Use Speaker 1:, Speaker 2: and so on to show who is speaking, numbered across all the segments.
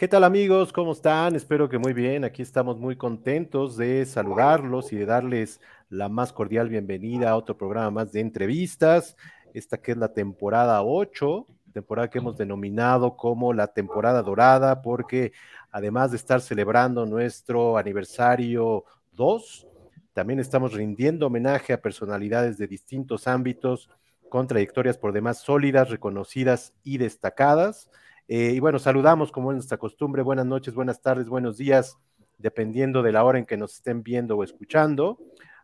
Speaker 1: ¿Qué tal amigos? ¿Cómo están? Espero que muy bien. Aquí estamos muy contentos de saludarlos y de darles la más cordial bienvenida a otro programa más de entrevistas. Esta que es la temporada 8, temporada que hemos denominado como la temporada dorada, porque además de estar celebrando nuestro aniversario 2, también estamos rindiendo homenaje a personalidades de distintos ámbitos con trayectorias por demás sólidas, reconocidas y destacadas. Eh, y bueno, saludamos como es nuestra costumbre. Buenas noches, buenas tardes, buenos días, dependiendo de la hora en que nos estén viendo o escuchando.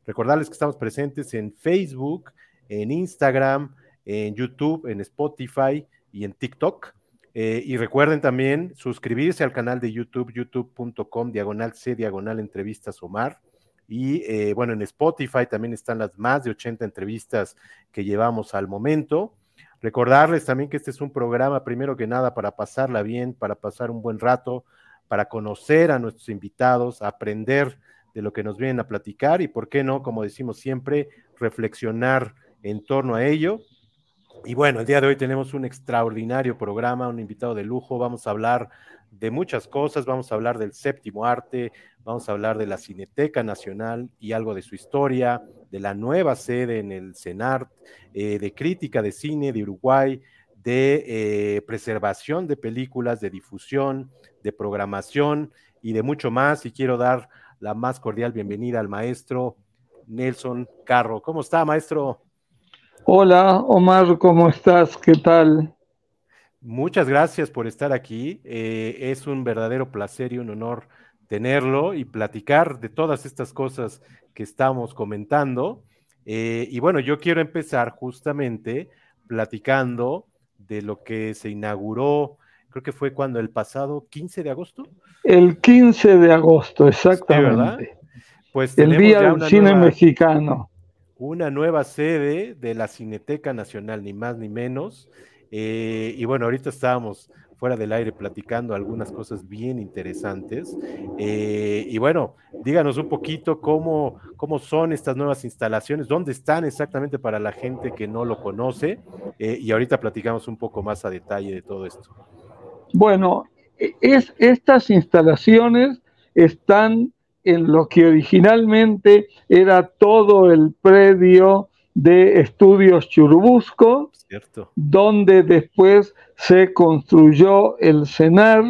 Speaker 1: Recordarles que estamos presentes en Facebook, en Instagram, en YouTube, en Spotify y en TikTok. Eh, y recuerden también suscribirse al canal de YouTube, youtube.com, diagonal C, diagonal entrevistas Omar. Y eh, bueno, en Spotify también están las más de 80 entrevistas que llevamos al momento. Recordarles también que este es un programa, primero que nada, para pasarla bien, para pasar un buen rato, para conocer a nuestros invitados, aprender de lo que nos vienen a platicar y, ¿por qué no? Como decimos siempre, reflexionar en torno a ello. Y bueno, el día de hoy tenemos un extraordinario programa, un invitado de lujo. Vamos a hablar de muchas cosas, vamos a hablar del séptimo arte, vamos a hablar de la Cineteca Nacional y algo de su historia, de la nueva sede en el CENART, eh, de crítica de cine de Uruguay, de eh, preservación de películas, de difusión, de programación y de mucho más. Y quiero dar la más cordial bienvenida al maestro Nelson Carro. ¿Cómo está, maestro?
Speaker 2: Hola, Omar, ¿cómo estás? ¿Qué tal?
Speaker 1: Muchas gracias por estar aquí. Eh, es un verdadero placer y un honor tenerlo y platicar de todas estas cosas que estamos comentando. Eh, y bueno, yo quiero empezar justamente platicando de lo que se inauguró, creo que fue cuando el pasado 15 de agosto.
Speaker 2: El 15 de agosto, exactamente.
Speaker 1: pues
Speaker 2: el Día del Cine Mexicano.
Speaker 1: Una nueva sede de la Cineteca Nacional, ni más ni menos. Eh, y bueno, ahorita estábamos fuera del aire platicando algunas cosas bien interesantes. Eh, y bueno, díganos un poquito cómo, cómo son estas nuevas instalaciones, dónde están exactamente para la gente que no lo conoce. Eh, y ahorita platicamos un poco más a detalle de todo esto.
Speaker 2: Bueno, e, es, estas instalaciones están en lo que originalmente era todo el predio de Estudios Churubusco, donde después se construyó el CENAR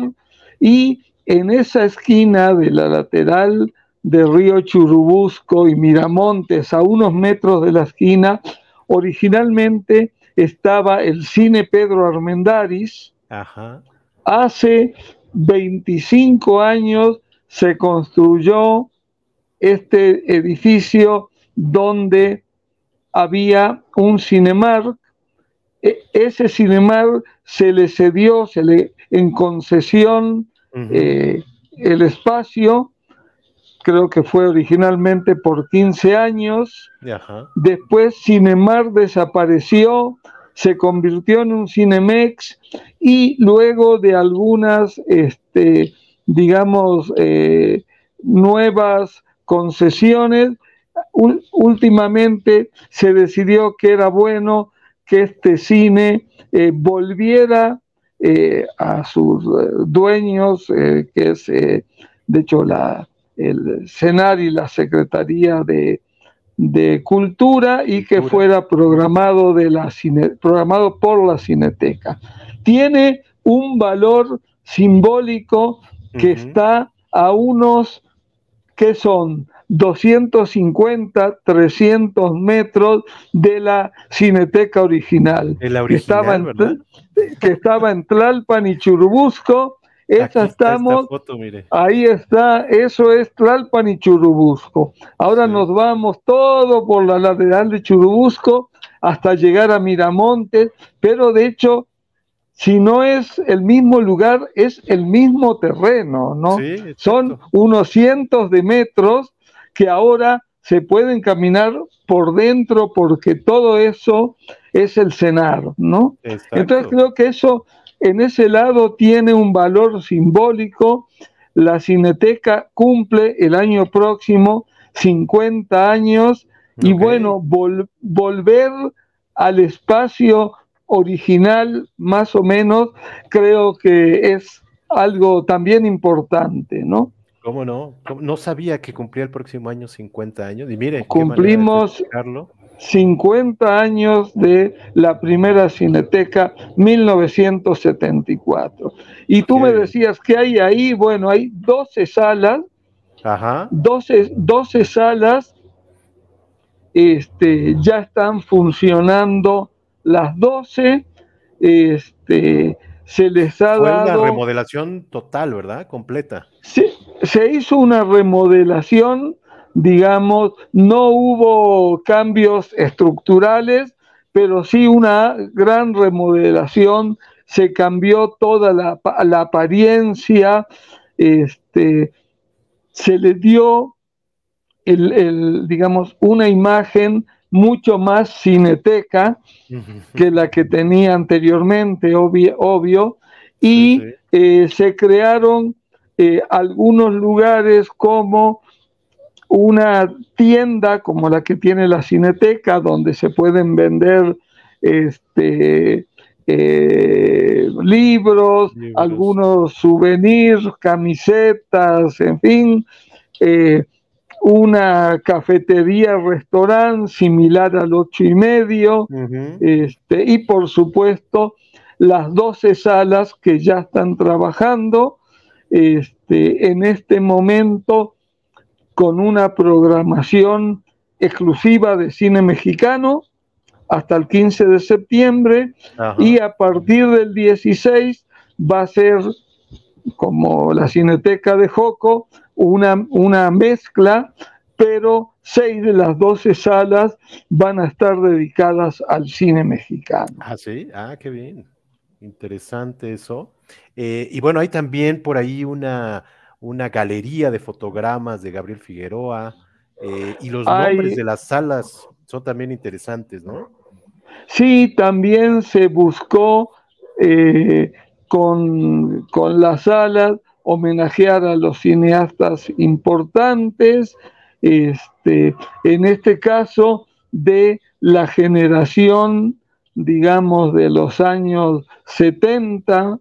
Speaker 2: y en esa esquina de la lateral de Río Churubusco y Miramontes, a unos metros de la esquina, originalmente estaba el cine Pedro Armendaris. Hace 25 años se construyó este edificio donde había un Cinemark. E, ese Cinemark se le cedió se le, en concesión eh, el espacio, creo que fue originalmente por 15 años. Después Cinemark desapareció, se convirtió en un Cinemex y luego de algunas, este, digamos, eh, nuevas concesiones, últimamente se decidió que era bueno que este cine eh, volviera eh, a sus dueños, que es de hecho la, el Senar y la Secretaría de, Cultura y que fuera programado, de la programado por la Cineteca. Tiene un valor simbólico que está a unos que son 250, 300 metros de la cineteca original.
Speaker 1: que, estaba en,
Speaker 2: que estaba en Tlalpan y Churubusco. Esa estamos, ahí está, eso es Tlalpan y Churubusco. Ahora nos vamos todo por la lateral de Churubusco hasta llegar a Miramontes, pero de hecho si no es el mismo lugar, es el mismo terreno, ¿no? Son unos cientos de metros que ahora se pueden caminar por dentro porque todo eso es el cenar, ¿no? Entonces creo que eso en ese lado tiene un valor simbólico. La Cineteca cumple el año próximo 50 años y bueno, volver al espacio original más o menos creo que es algo también importante, ¿no?
Speaker 1: ¿Cómo no? No sabía que cumplía el próximo año 50 años. Y mire,
Speaker 2: cumplimos 50 años de la primera cineteca 1974. Y tú me decías que hay ahí, bueno, hay 12 salas, Ajá. 12, 12 salas este, ya están funcionando las 12. Este, se les ha Fue dado.
Speaker 1: una remodelación total, ¿verdad? Completa.
Speaker 2: Sí, se hizo una remodelación, digamos, no hubo cambios estructurales, pero sí una gran remodelación, se cambió toda la, apariencia, este, se le dio, el, digamos, una imagen mucho más cineteca que la que tenía anteriormente, obvio, y eh, se crearon eh, algunos lugares como una tienda como la que tiene la Cineteca, donde se pueden vender este, eh, libros, algunos souvenirs, camisetas, en fin, eh, una cafetería, restaurante similar al ocho y medio, este, y por supuesto las 12 salas que ya están trabajando este, en este momento con una programación exclusiva de cine mexicano hasta el 15 de septiembre y a partir del 16 va a ser como la Cineteca de Joco, una, una mezcla, pero seis de las 12 salas van a estar dedicadas al cine mexicano.
Speaker 1: Ah, sí, ah, qué bien. Interesante eso. Eh, y bueno, hay también por ahí una, una galería de fotogramas de Gabriel Figueroa eh, y los nombres de las salas son también interesantes, ¿no?
Speaker 2: Sí, también se buscó eh, con, con, las salas homenajear a los cineastas importantes, este, en este caso de la generación digamos, de los años 70,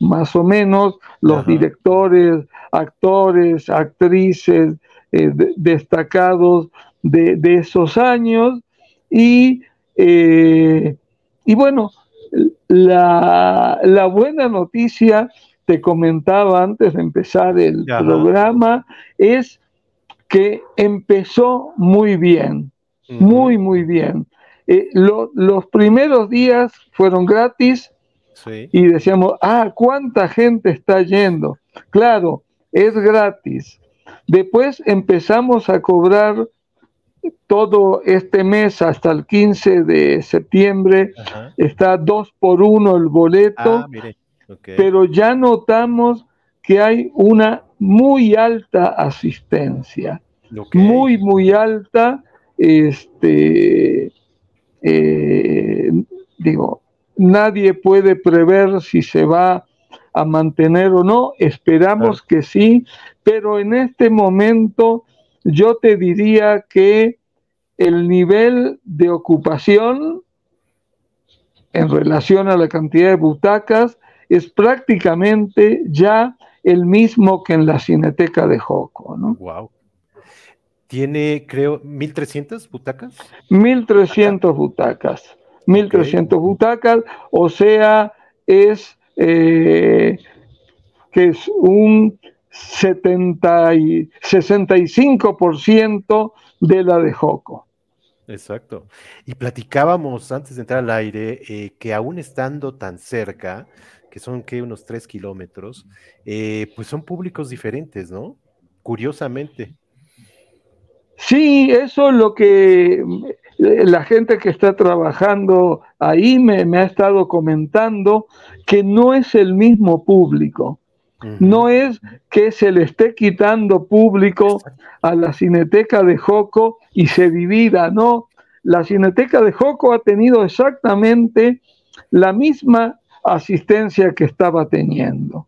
Speaker 2: más o menos, los directores, actores, actrices eh, destacados de, esos años. Y, eh, y bueno, la, la, buena noticia, te comentaba antes de empezar el programa, es que empezó muy bien, muy, muy bien. Eh, los primeros días fueron gratis y decíamos, ah, ¿cuánta gente está yendo? Claro, es gratis. Después empezamos a cobrar todo este mes hasta el 15 de septiembre, está dos por uno el boleto, ah, pero ya notamos que hay una muy alta asistencia, muy, muy alta, este, eh, digo, nadie puede prever si se va a mantener o no, esperamos que sí, pero en este momento yo te diría que el nivel de ocupación en relación a la cantidad de butacas es prácticamente ya el mismo que en la Cineteca de Joco, ¿no?
Speaker 1: Wow. Tiene, creo, 1.300 butacas.
Speaker 2: 1.300 butacas. 1.300 butacas, o sea, es eh, que es un 70 y 65% de la de Joco.
Speaker 1: Exacto. Y platicábamos antes de entrar al aire eh, que aún estando tan cerca, que son que unos 3 kilómetros, eh, pues son públicos diferentes, ¿no? Curiosamente.
Speaker 2: Sí, eso es lo que eh, la gente que está trabajando ahí me, ha estado comentando, que no es el mismo público. No es que se le esté quitando público a la Cineteca de Joco y se divida, no. La Cineteca de Joco ha tenido exactamente la misma asistencia que estaba teniendo,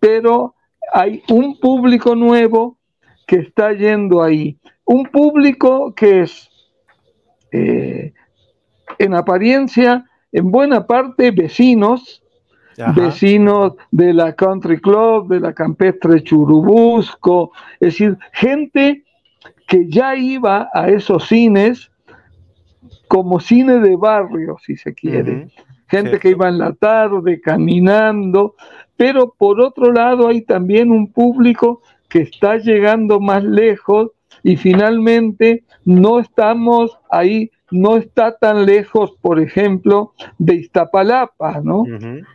Speaker 2: pero hay un público nuevo que está yendo ahí un público que es, eh, en apariencia, en buena parte vecinos, vecinos de la Country Club, de la Campestre Churubusco, es decir, gente que ya iba a esos cines como cine de barrio, si se quiere. Gente que iba en la tarde caminando, pero por otro lado hay también un público que está llegando más lejos y finalmente no estamos ahí, no está tan lejos, por ejemplo, de Iztapalapa, ¿no?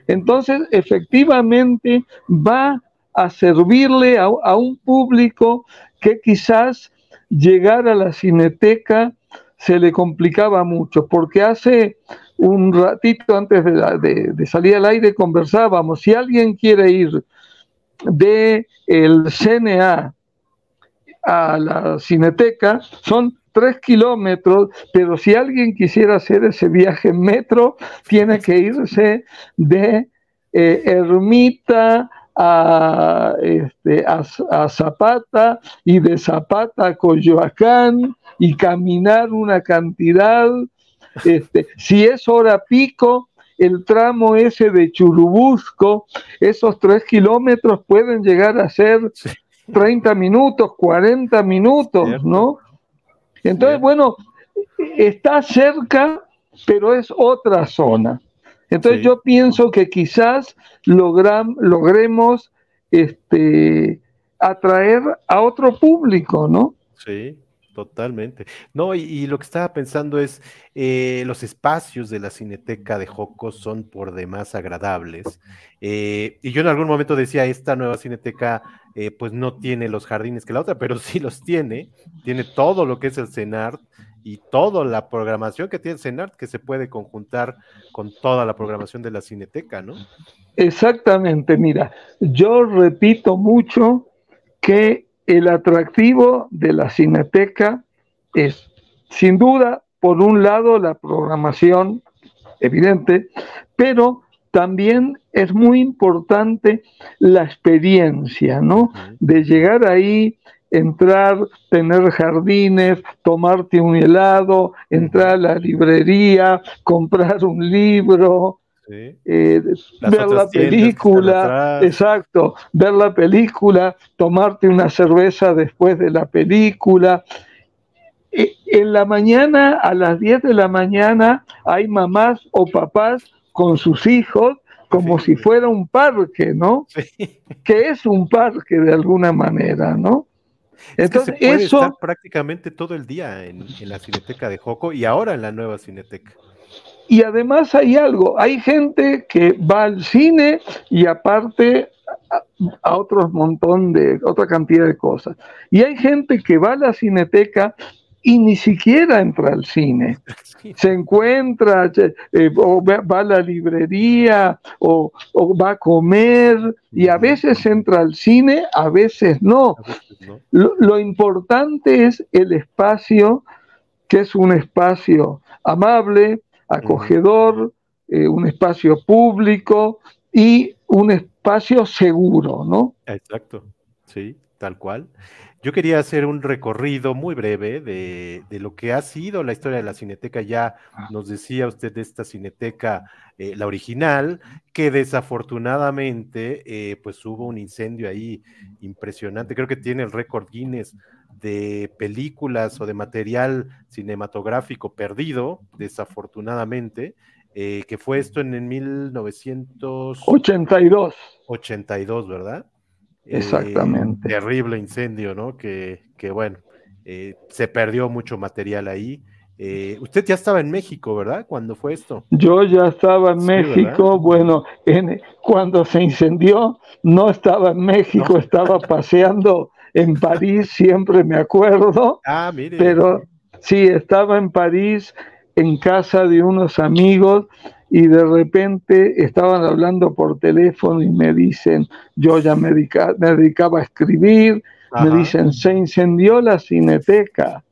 Speaker 2: Entonces, efectivamente, va a servirle a, a, un público que quizás llegar a la cineteca se le complicaba mucho, porque hace un ratito antes de, de, salir al aire conversábamos, si alguien quiere ir de el CNA a la cineteca, son tres kilómetros, pero si alguien quisiera hacer ese viaje en metro, tiene que irse de eh, Ermita a, este, a, Zapata y de Zapata a Coyoacán y caminar una cantidad. Este, si es hora pico, el tramo ese de Churubusco, esos tres kilómetros pueden llegar a ser 30 minutos, 40 minutos, ¿no? Entonces, bueno, está cerca, pero es otra zona. Entonces yo pienso que quizás logremos este, atraer a otro público, ¿no?
Speaker 1: Sí, totalmente. No, y, lo que estaba pensando es, eh, los espacios de la Cineteca de Jocos son por demás agradables. Eh, y yo en algún momento decía, esta nueva Cineteca eh, pues no tiene los jardines que la otra, pero sí los tiene, tiene todo lo que es el CENART, y toda la programación que tiene CENART que se puede conjuntar con toda la programación de la Cineteca, ¿no?
Speaker 2: Exactamente, mira, yo repito mucho que el atractivo de la Cineteca es, sin duda, por un lado, la programación evidente, pero también es muy importante la experiencia, ¿no? De llegar ahí entrar, tener jardines, tomarte un helado, entrar a la librería, comprar un libro, eh, ver la película, exacto, ver la película, tomarte una cerveza después de la película. E, en la mañana, a las 10 de la mañana, hay mamás o papás con sus hijos como si fuera un parque, ¿no? Que es un parque de alguna manera, ¿no?
Speaker 1: Entonces, se puede eso... estar prácticamente todo el día en, la cineteca de Joco y ahora en la nueva cineteca.
Speaker 2: Y además hay algo, hay gente que va al cine y aparte a, a otros montón de, otra cantidad de cosas. Y hay gente que va a la cineteca y ni siquiera entra al cine. Se encuentra, eh, o va a la librería, o, va a comer, y a veces entra al cine, a veces no. Lo, importante es el espacio, que es un espacio amable, acogedor, eh, un espacio público y un espacio seguro, ¿no?
Speaker 1: Exacto, sí, tal cual. Yo quería hacer un recorrido muy breve de, lo que ha sido la historia de la cineteca. Ya ah. nos decía usted de esta cineteca, eh, la original, que desafortunadamente eh, pues hubo un incendio ahí impresionante. Creo que tiene el récord Guinness de películas o de material cinematográfico perdido, desafortunadamente. Eh, que fue esto en, en 1982. 82, ¿verdad?
Speaker 2: Exactamente.
Speaker 1: terrible incendio, ¿no? Que, que bueno, eh, se perdió mucho material ahí. Eh, usted ya estaba en México, ¿verdad? Cuando fue esto?
Speaker 2: Yo ya estaba en México. Bueno, en, cuando se incendió, no estaba en México, estaba paseando en París, siempre me acuerdo. Ah, mire. Pero sí, estaba en París, en casa de unos amigos y de repente estaban hablando por teléfono y me dicen, yo ya me, dedicaba a escribir, me dicen, se incendió la cineteca.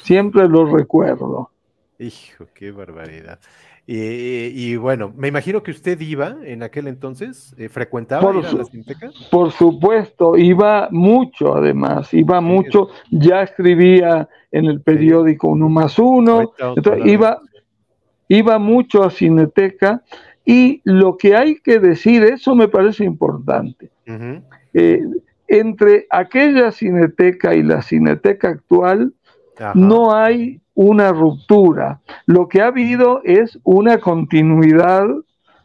Speaker 2: Siempre lo recuerdo.
Speaker 1: Hijo, qué barbaridad. Y, bueno, me imagino que usted iba en aquel entonces, eh, frecuentaba
Speaker 2: por la cineteca. Por supuesto, iba mucho además, iba mucho, ya escribía en el periódico Uno más Uno, entonces iba, iba mucho a Cineteca Y lo que hay que decir, eso me parece importante, eh, entre aquella cineteca y la cineteca actual, no hay una ruptura. Lo que ha habido es una continuidad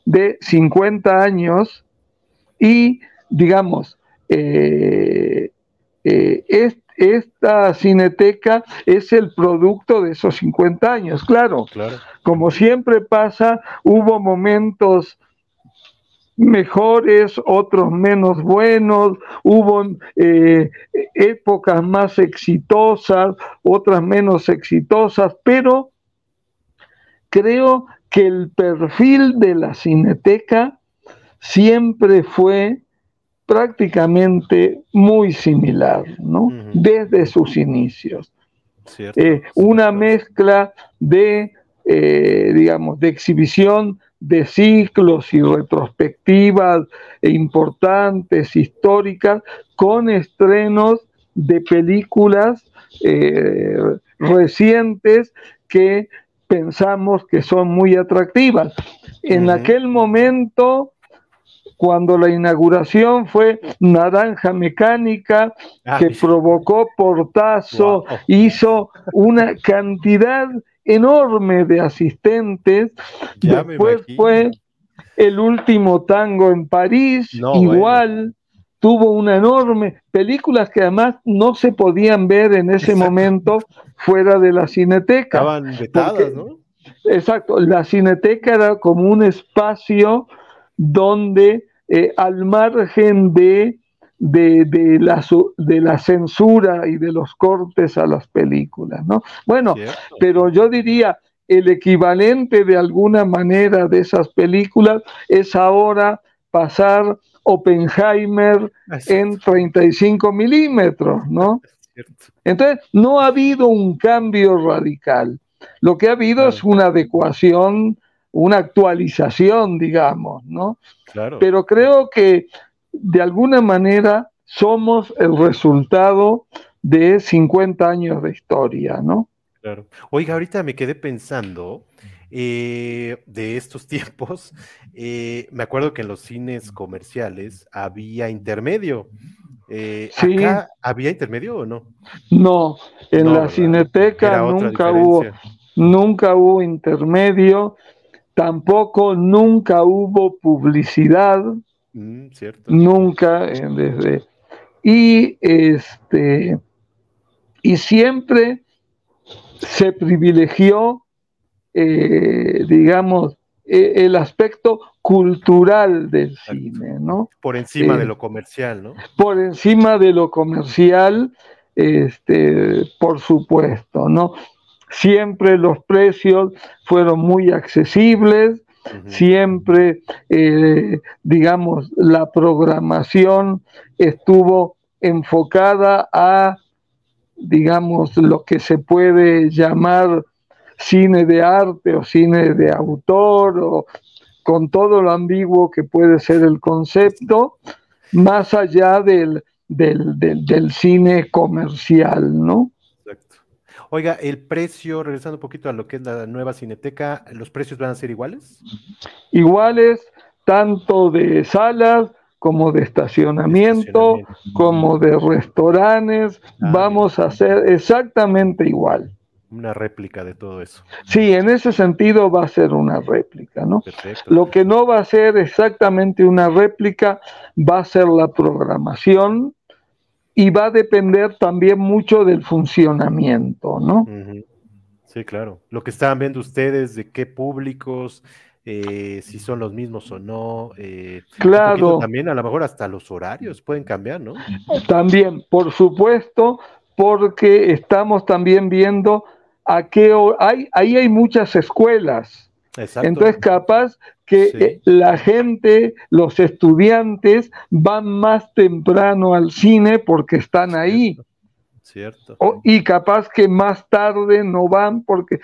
Speaker 2: de 50 años y, digamos, eh, eh, esta cineteca es el producto de esos 50 años. Claro, como siempre pasa, hubo momentos mejores, otros menos buenos, hubo eh, épocas más exitosas, otras menos exitosas, pero creo que el perfil de la cineteca siempre fue prácticamente muy similar, ¿no? Desde sus inicios. Eh, una mezcla de, eh, digamos, de exhibición de ciclos y retrospectivas importantes, históricas, con estrenos de películas eh, recientes que pensamos que son muy atractivas. En aquel momento, cuando la inauguración fue Naranja Mecánica, ah, que provocó portazo, hizo una cantidad enorme de asistentes. Después fue el último tango en París, igual. Tuvo una enorme, películas que además no se podían ver en ese momento fuera de la cineteca.
Speaker 1: Estaban vetadas, ¿no?
Speaker 2: Exacto, la cineteca era como un espacio donde eh, al margen de de, la, de la censura y de los cortes a las películas, ¿no? Bueno, pero yo diría, el equivalente de alguna manera de esas películas es ahora pasar Oppenheimer en 35 milímetros, ¿no? Entonces, no ha habido un cambio radical. Lo que ha habido es una adecuación, una actualización, digamos, ¿no? Claro. Pero creo que de alguna manera somos el resultado de 50 años de historia, ¿no?
Speaker 1: Claro. Oiga, ahorita me quedé pensando eh, de estos tiempos. Eh, me acuerdo que en los cines comerciales había intermedio. Eh, sí. ¿Había intermedio o no?
Speaker 2: No, en la cineteca nunca hubo, nunca hubo intermedio, tampoco nunca hubo publicidad. Mm, Nunca eh, desde. Y este. Y siempre se privilegió, eh, digamos, e, el aspecto cultural del cine, ¿no?
Speaker 1: Por encima de eh, lo comercial, ¿no?
Speaker 2: Por encima de lo comercial, este, por supuesto, ¿no? Siempre los precios fueron muy accesibles, Siempre, eh, digamos, la programación estuvo enfocada a, digamos, lo que se puede llamar cine de arte o cine de autor o con todo lo ambiguo que puede ser el concepto, más allá del, del, del cine comercial, ¿no?
Speaker 1: Oiga, el precio, regresando un poquito a lo que es la nueva cineteca, ¿los precios van a ser iguales?
Speaker 2: Iguales, tanto de salas como de estacionamiento, como de restaurantes, ah, vamos a hacer exactamente igual.
Speaker 1: Una réplica de todo eso.
Speaker 2: Sí, en ese sentido va a ser una réplica, ¿no? Perfecto. Lo que no va a ser exactamente una réplica va a ser la programación, y va a depender también mucho del funcionamiento, ¿no?
Speaker 1: Sí, claro. Lo que estaban viendo ustedes, de qué públicos, eh, si son los mismos o no. Eh,
Speaker 2: claro.
Speaker 1: También a lo mejor hasta los horarios pueden cambiar, ¿no?
Speaker 2: También, por supuesto, porque estamos también viendo a qué hay, ahí hay muchas escuelas. Exacto. Entonces, capaz que eh, la gente, los estudiantes van más temprano al cine porque están ahí.
Speaker 1: Cierto.
Speaker 2: y capaz que más tarde no van porque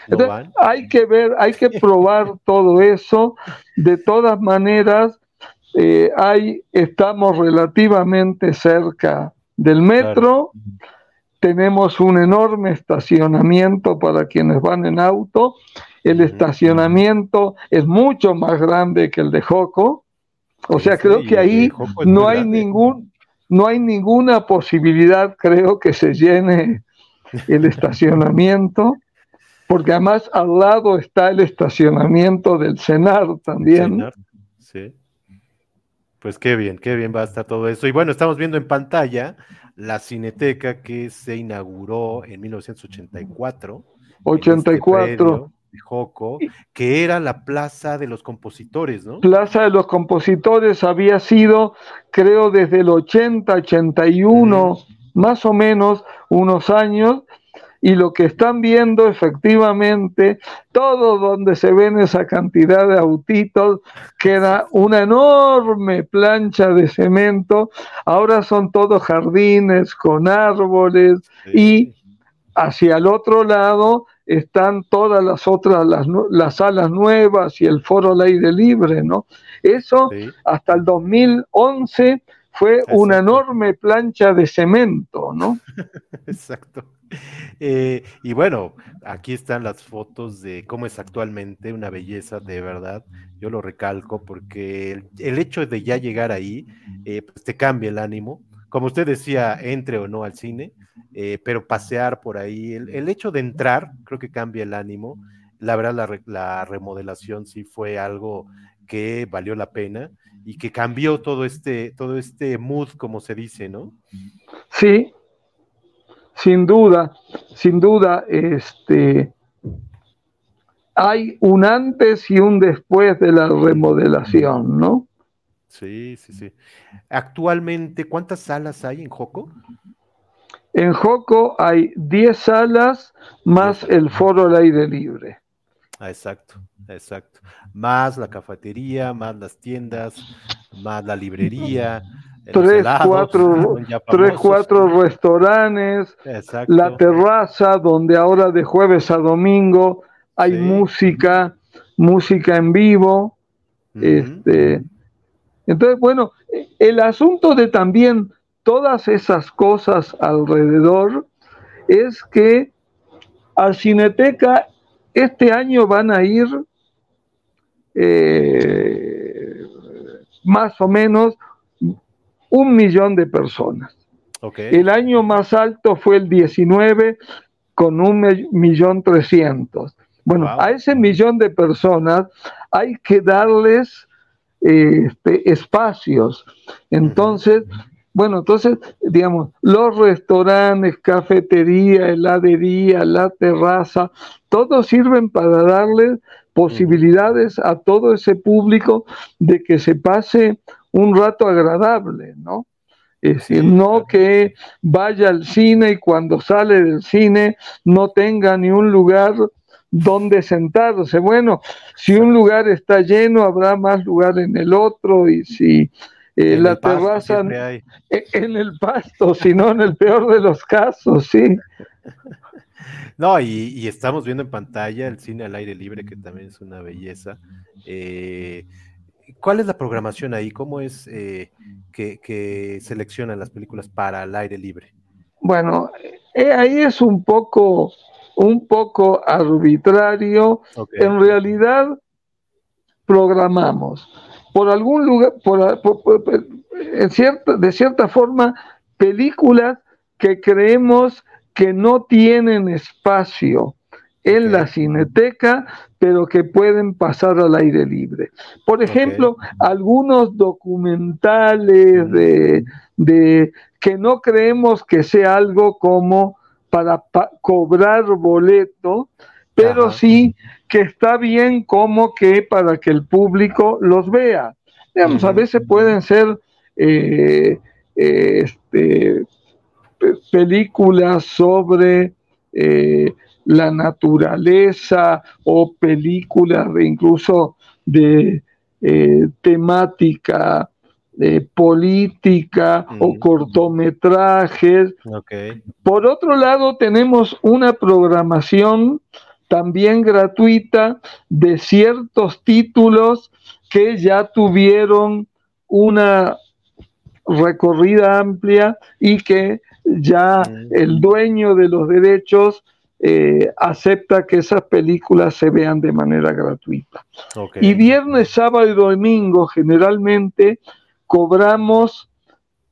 Speaker 2: hay que ver, hay que probar todo eso. De todas maneras, eh, hay, estamos relativamente cerca del metro. Tenemos un enorme estacionamiento para quienes van en auto el estacionamiento es mucho más grande que el de Joco. O sea, creo que ahí no hay ningún, no hay ninguna posibilidad, creo, que se llene el estacionamiento, porque además al lado está el estacionamiento del CENAR también.
Speaker 1: sí. Pues qué bien, qué bien va a estar todo eso. Y bueno, estamos viendo en pantalla la Cineteca que se inauguró en 1984.
Speaker 2: 84.
Speaker 1: Este Joco, que era la Plaza de los Compositores, ¿no?
Speaker 2: Plaza de los Compositores había sido, creo, desde el 80, 81, más o menos, unos años, y lo que están viendo efectivamente, todo donde se ven esa cantidad de autitos, queda una enorme plancha de cemento, ahora son todos jardines con árboles y hacia el otro lado están todas las otras, las, las salas nuevas y el foro al aire libre, ¿no? Eso hasta el 2011 fue una enorme plancha de cemento, ¿no?
Speaker 1: Exacto. Eh, y bueno, aquí están las fotos de cómo es actualmente una belleza de verdad. Yo lo recalco porque el, hecho de ya llegar ahí, eh, pues te cambia el ánimo. Como usted decía, entre o no al cine, eh, pero pasear por ahí, el, hecho de entrar, creo que cambia el ánimo. La verdad, la, la remodelación sí fue algo que valió la pena y que cambió todo este, todo este mood, como se dice, ¿no?
Speaker 2: Sí, sin duda, sin duda, este, hay un antes y un después de la remodelación, ¿no?
Speaker 1: Sí, sí, sí. Actualmente, ¿cuántas salas hay en Joco?
Speaker 2: En Joco hay 10 salas más el foro al aire libre.
Speaker 1: Ah, exacto, exacto. Más la cafetería, más las tiendas, más la librería,
Speaker 2: tres, cuatro, tres, cuatro restaurantes, la terraza donde ahora de jueves a domingo hay música, música en vivo. este, entonces, bueno, el asunto de también todas esas cosas alrededor es que a Cineteca este año van a ir eh, más o menos un millón de personas. El año más alto fue el 19 con un millón trescientos. Bueno, a ese millón de personas hay que darles este, espacios. Entonces, bueno, entonces, digamos, los restaurantes, cafetería, heladería, la terraza, todos sirven para darles posibilidades a todo ese público de que se pase un rato agradable, ¿no? Es decir, no que vaya al cine y cuando sale del cine no tenga ni un lugar donde sentarse. Bueno, si un lugar está lleno, habrá más lugar en el otro y si eh, la terraza e, en el pasto, si no en el peor de los casos, sí.
Speaker 1: No, y, estamos viendo en pantalla el cine al aire libre, que también es una belleza. Eh, ¿Cuál es la programación ahí? ¿Cómo es eh, que, seleccionan las películas para el aire libre?
Speaker 2: Bueno, ahí es un poco, un poco arbitrario. En realidad, programamos por algún lugar, de cierta forma, películas que creemos que no tienen espacio en la cineteca, pero que pueden pasar al aire libre. Por ejemplo, algunos documentales de, que no creemos que sea algo como para cobrar boleto, pero sí que está bien como que para que el público los vea. Digamos, a veces pueden ser eh, este, películas sobre eh, la naturaleza o películas de incluso de eh, temática eh, política o cortometrajes. Por otro lado, tenemos una programación también gratuita de ciertos títulos que ya tuvieron una recorrida amplia y que ya el dueño de los derechos eh, acepta que esas películas se vean de manera gratuita. Y viernes, sábado y domingo generalmente cobramos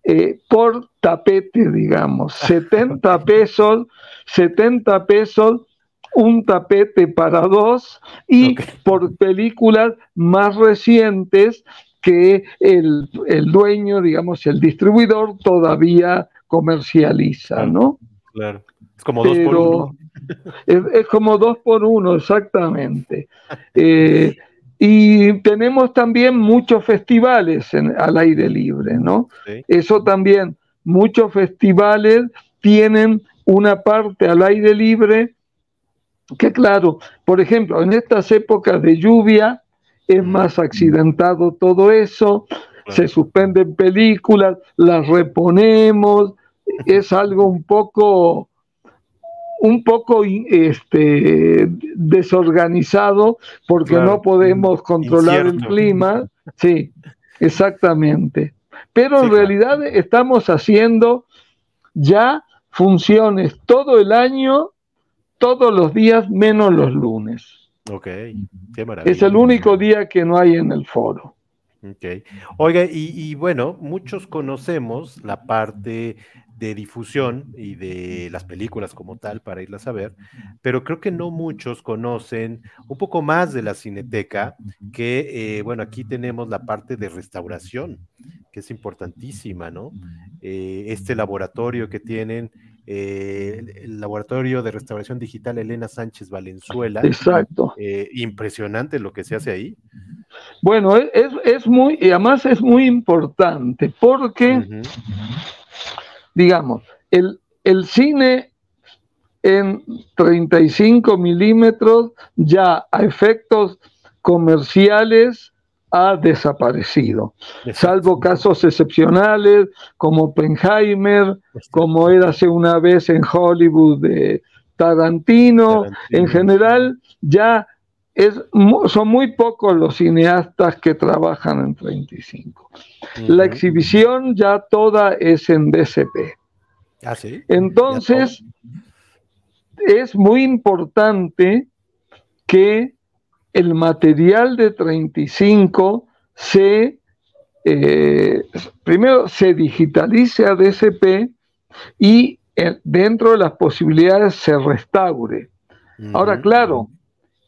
Speaker 2: eh, por tapete, digamos, 70 pesos, 70 pesos un tapete para dos y por películas más recientes que el, dueño, digamos, el distribuidor todavía comercializa, ¿no?
Speaker 1: Claro, es como dos por uno.
Speaker 2: Es, como dos por uno, exactamente. Eh, y tenemos también muchos festivales al aire libre, ¿no? Eso también, muchos festivales tienen una parte al aire libre que claro, por ejemplo, en estas épocas de lluvia es más accidentado todo eso, se suspenden películas, las reponemos, es algo un poco un poco este, desorganizado porque no podemos controlar el clima. Sí, exactamente. Pero en realidad estamos haciendo ya funciones todo el año, todos los días, menos los lunes.
Speaker 1: Ok, qué maravilla.
Speaker 2: Es el único día que no hay en el foro.
Speaker 1: Ok. Oiga, y, y, bueno, muchos conocemos la parte de difusión y de las películas como tal para irlas a ver, pero creo que no muchos conocen un poco más de la cineteca, que eh, bueno, aquí tenemos la parte de restauración, que es importantísima, ¿no? Eh, este laboratorio que tienen, eh, el laboratorio de restauración digital Elena Sánchez Valenzuela.
Speaker 2: Exacto.
Speaker 1: impresionante lo que se hace ahí.
Speaker 2: Bueno, es, es, muy, y además es muy importante porque digamos, el, el cine en 35 milímetros ya a efectos comerciales ha desaparecido, salvo casos excepcionales como Oppenheimer, como era hace una vez en Hollywood de Tarantino. En general, ya es, son muy pocos los cineastas que trabajan en 35. La exhibición ya toda es en DCP.
Speaker 1: ¿Ah, sí?
Speaker 2: Entonces, es muy importante que el material de 35 se, eh, primero, se digitalice a DCP y eh, dentro de las posibilidades se restaure. Ahora, claro,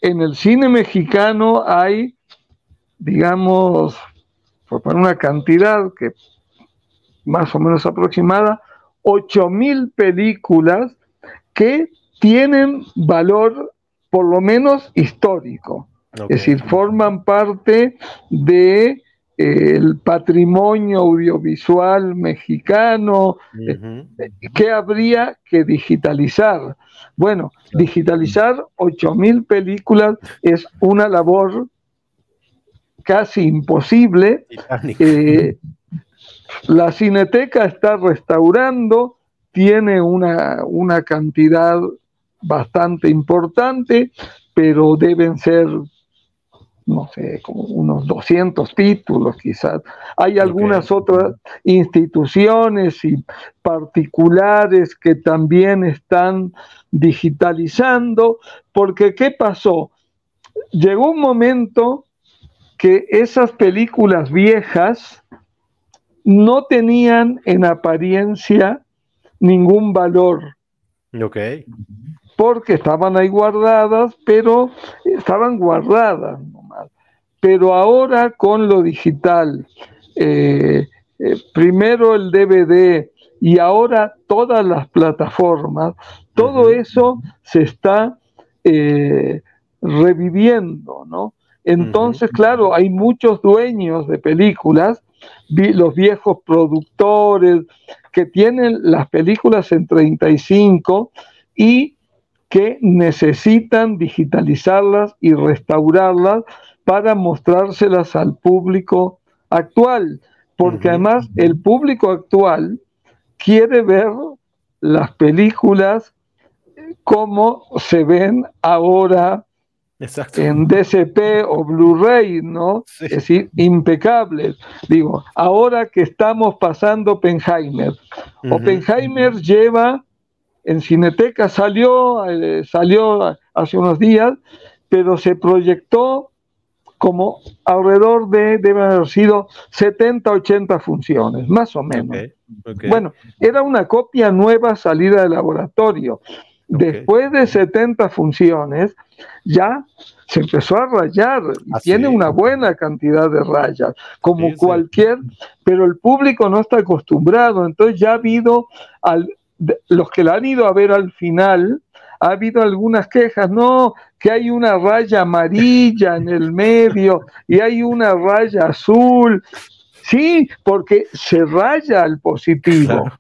Speaker 2: en el cine mexicano hay, digamos, por poner una cantidad que más o menos aproximada, 8.000 películas que tienen valor por lo menos histórico. Es decir, forman parte de eh, patrimonio audiovisual mexicano eh, que habría que digitalizar. Bueno, digitalizar 8.000 películas es una labor casi imposible. Eh, la cineteca está restaurando, tiene una, una cantidad bastante importante, pero deben ser no sé, como unos 200 títulos quizás. Hay algunas otras instituciones y particulares que también están digitalizando, porque ¿qué pasó? Llegó un momento que esas películas viejas no tenían en apariencia ningún valor.
Speaker 1: Ok
Speaker 2: porque estaban ahí guardadas, pero estaban guardadas nomás. Pero ahora con lo digital, eh, eh, primero el DVD y ahora todas las plataformas, todo eso se está eh, reviviendo, ¿no? Entonces, claro, hay muchos dueños de películas, los viejos productores que tienen las películas en 35 y que necesitan digitalizarlas y restaurarlas para mostrárselas al público actual, porque además el público actual quiere ver las películas como se ven ahora en DCP o Blu-ray, ¿no? Es decir, impecables. Digo, ahora que estamos pasando Oppenheimer, Oppenheimer lleva en Cineteca salió, eh, salió hace unos días, pero se proyectó como alrededor de, deben haber sido 70, 80 funciones, más o menos. Bueno, era una copia nueva salida del laboratorio. Después de 70 funciones, ya se empezó a rayar. Y tiene una buena cantidad de rayas, como cualquier, pero el público no está acostumbrado, entonces ya ha habido al, los que la han ido a ver al final, ha habido algunas quejas, no, que hay una raya amarilla en el medio y hay una raya azul. Sí, porque se raya el positivo.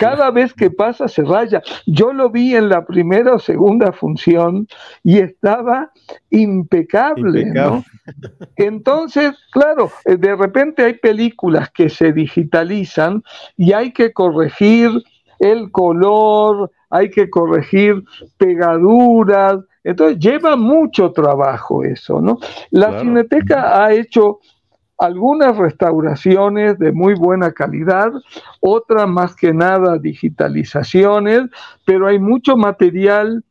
Speaker 2: Cada vez que pasa se raya. Yo lo vi en la primera o segunda función y estaba impecable, ¿no? Entonces, claro, eh, de repente hay películas que se digitalizan y hay que corregir el color, hay que corregir pegaduras, entonces lleva mucho trabajo eso, ¿no? La Cineteca ha hecho algunas restauraciones de muy buena calidad, otras más que nada digitalizaciones, pero hay mucho material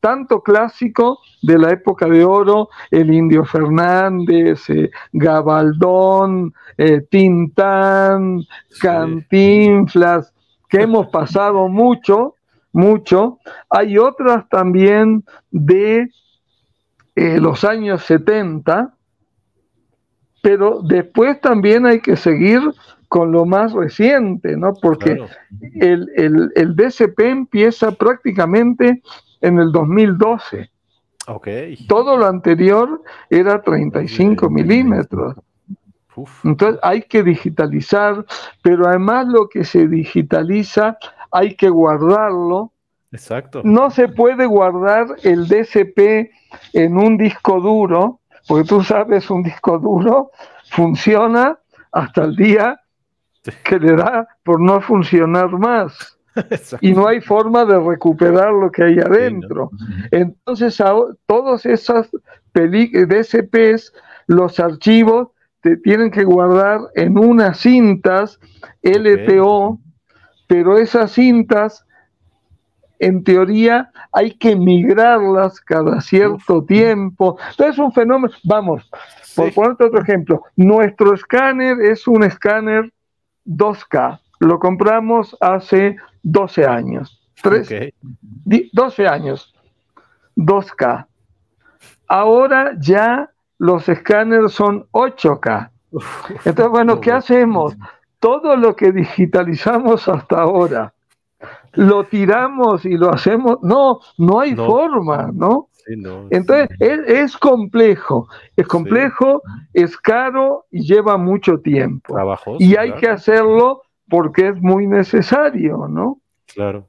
Speaker 2: tanto clásico de la época de oro, el Indio Fernández, eh, Gabaldón, eh, Tintán, Cantinflas, que hemos pasado mucho, mucho. Hay otras también de eh, los años 70, pero después también hay que seguir con lo más reciente, ¿no? Porque el, el, DCP empieza prácticamente en el 2012. Okay. Todo lo anterior era 35 milímetros. Entonces hay que digitalizar, pero además lo que se digitaliza hay que guardarlo. Exacto. No se puede guardar el DCP en un disco duro, porque tú sabes, un disco duro funciona hasta el día que le da por no funcionar más. Y no hay forma de recuperar lo que hay adentro. Entonces, todos esos DCPs, los archivos, tienen que guardar en unas cintas LPO, pero esas cintas, en teoría, hay que migrarlas cada cierto tiempo. Entonces es un fenómeno, vamos, por ponerte otro ejemplo, nuestro escáner es un escáner 2K, lo compramos hace 12 años, 12 años, 2K. Ahora ya los escáneres son 8K. Entonces, bueno, ¿qué hacemos? Todo lo que digitalizamos hasta ahora, lo tiramos y lo hacemos. No, no hay forma, ¿no? Entonces, es, complejo, es complejo, es caro y lleva mucho tiempo. y hay que hacerlo porque es muy necesario, ¿no?
Speaker 1: Claro.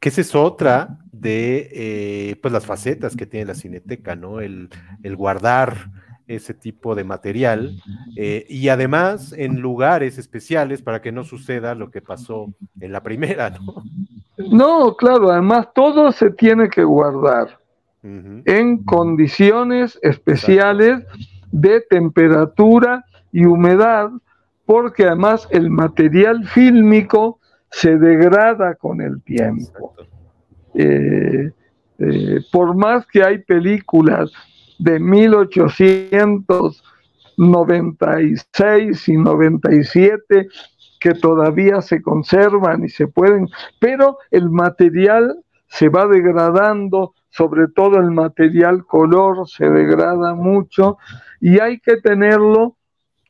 Speaker 1: Que esa es otra de eh, pues las facetas que tiene la cineteca, ¿no? El, guardar ese tipo de material eh, y además en lugares especiales para que no suceda lo que pasó en la primera, ¿no?
Speaker 2: No, claro, además todo se tiene que guardar en condiciones especiales de temperatura y humedad, porque además el material fílmico se degrada con el tiempo. Eh, eh, por más que hay películas de 1896 y 97 que todavía se conservan y se pueden, pero el material se va degradando, sobre todo el material color se degrada mucho y hay que tenerlo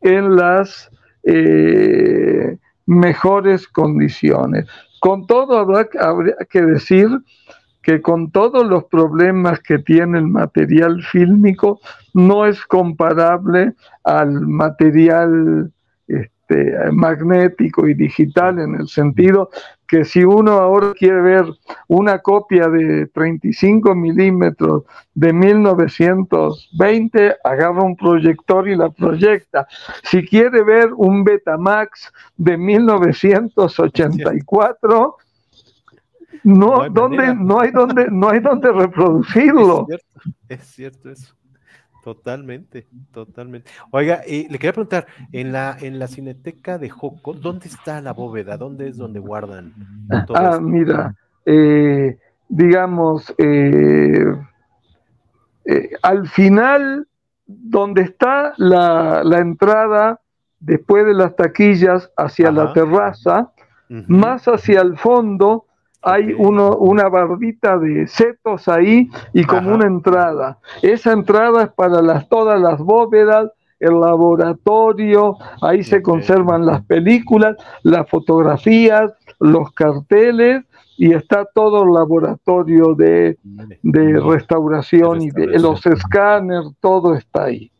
Speaker 2: en las eh, mejores condiciones. Con todo, habrá, habría que decir que con todos los problemas que tiene el material fílmico, no es comparable al material este, magnético y digital en el sentido que si uno ahora quiere ver una copia de 35 milímetros de 1920, agarra un proyector y la proyecta. Si quiere ver un Betamax de 1984, no, no, donde, no hay donde, no hay donde reproducirlo.
Speaker 1: Es cierto, es cierto eso. Totalmente, totalmente. Oiga, le quería preguntar, en la, en la cineteca de Joco, ¿dónde está la bóveda? ¿Dónde es donde guardan
Speaker 2: todo Ah, mira, eh, digamos, eh, al final, donde está la, entrada después de las taquillas hacia la terraza, más hacia el fondo hay uno, una bardita de setos ahí y como una entrada. Esa entrada es para las, todas las bóvedas, el laboratorio, ahí se conservan las películas, las fotografías, los carteles y está todo el laboratorio de, de restauración y de los escáneres, todo está ahí.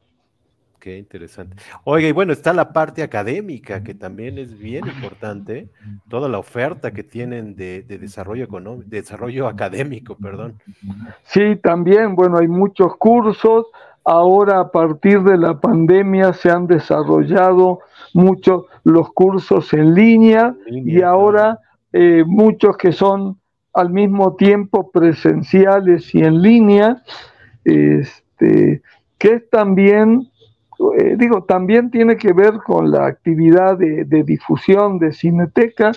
Speaker 1: Qué interesante. Oiga, y bueno, está la parte académica, que también es bien importante, toda la oferta que tienen de, desarrollo económico, desarrollo académico, perdón.
Speaker 2: Sí, también, bueno, hay muchos cursos. Ahora, a partir de la pandemia, se han desarrollado muchos los cursos en línea, y ahora eh, muchos que son al mismo tiempo presenciales y en línea, este, que es también eh, digo, también tiene que ver con la actividad de, difusión de Cineteca.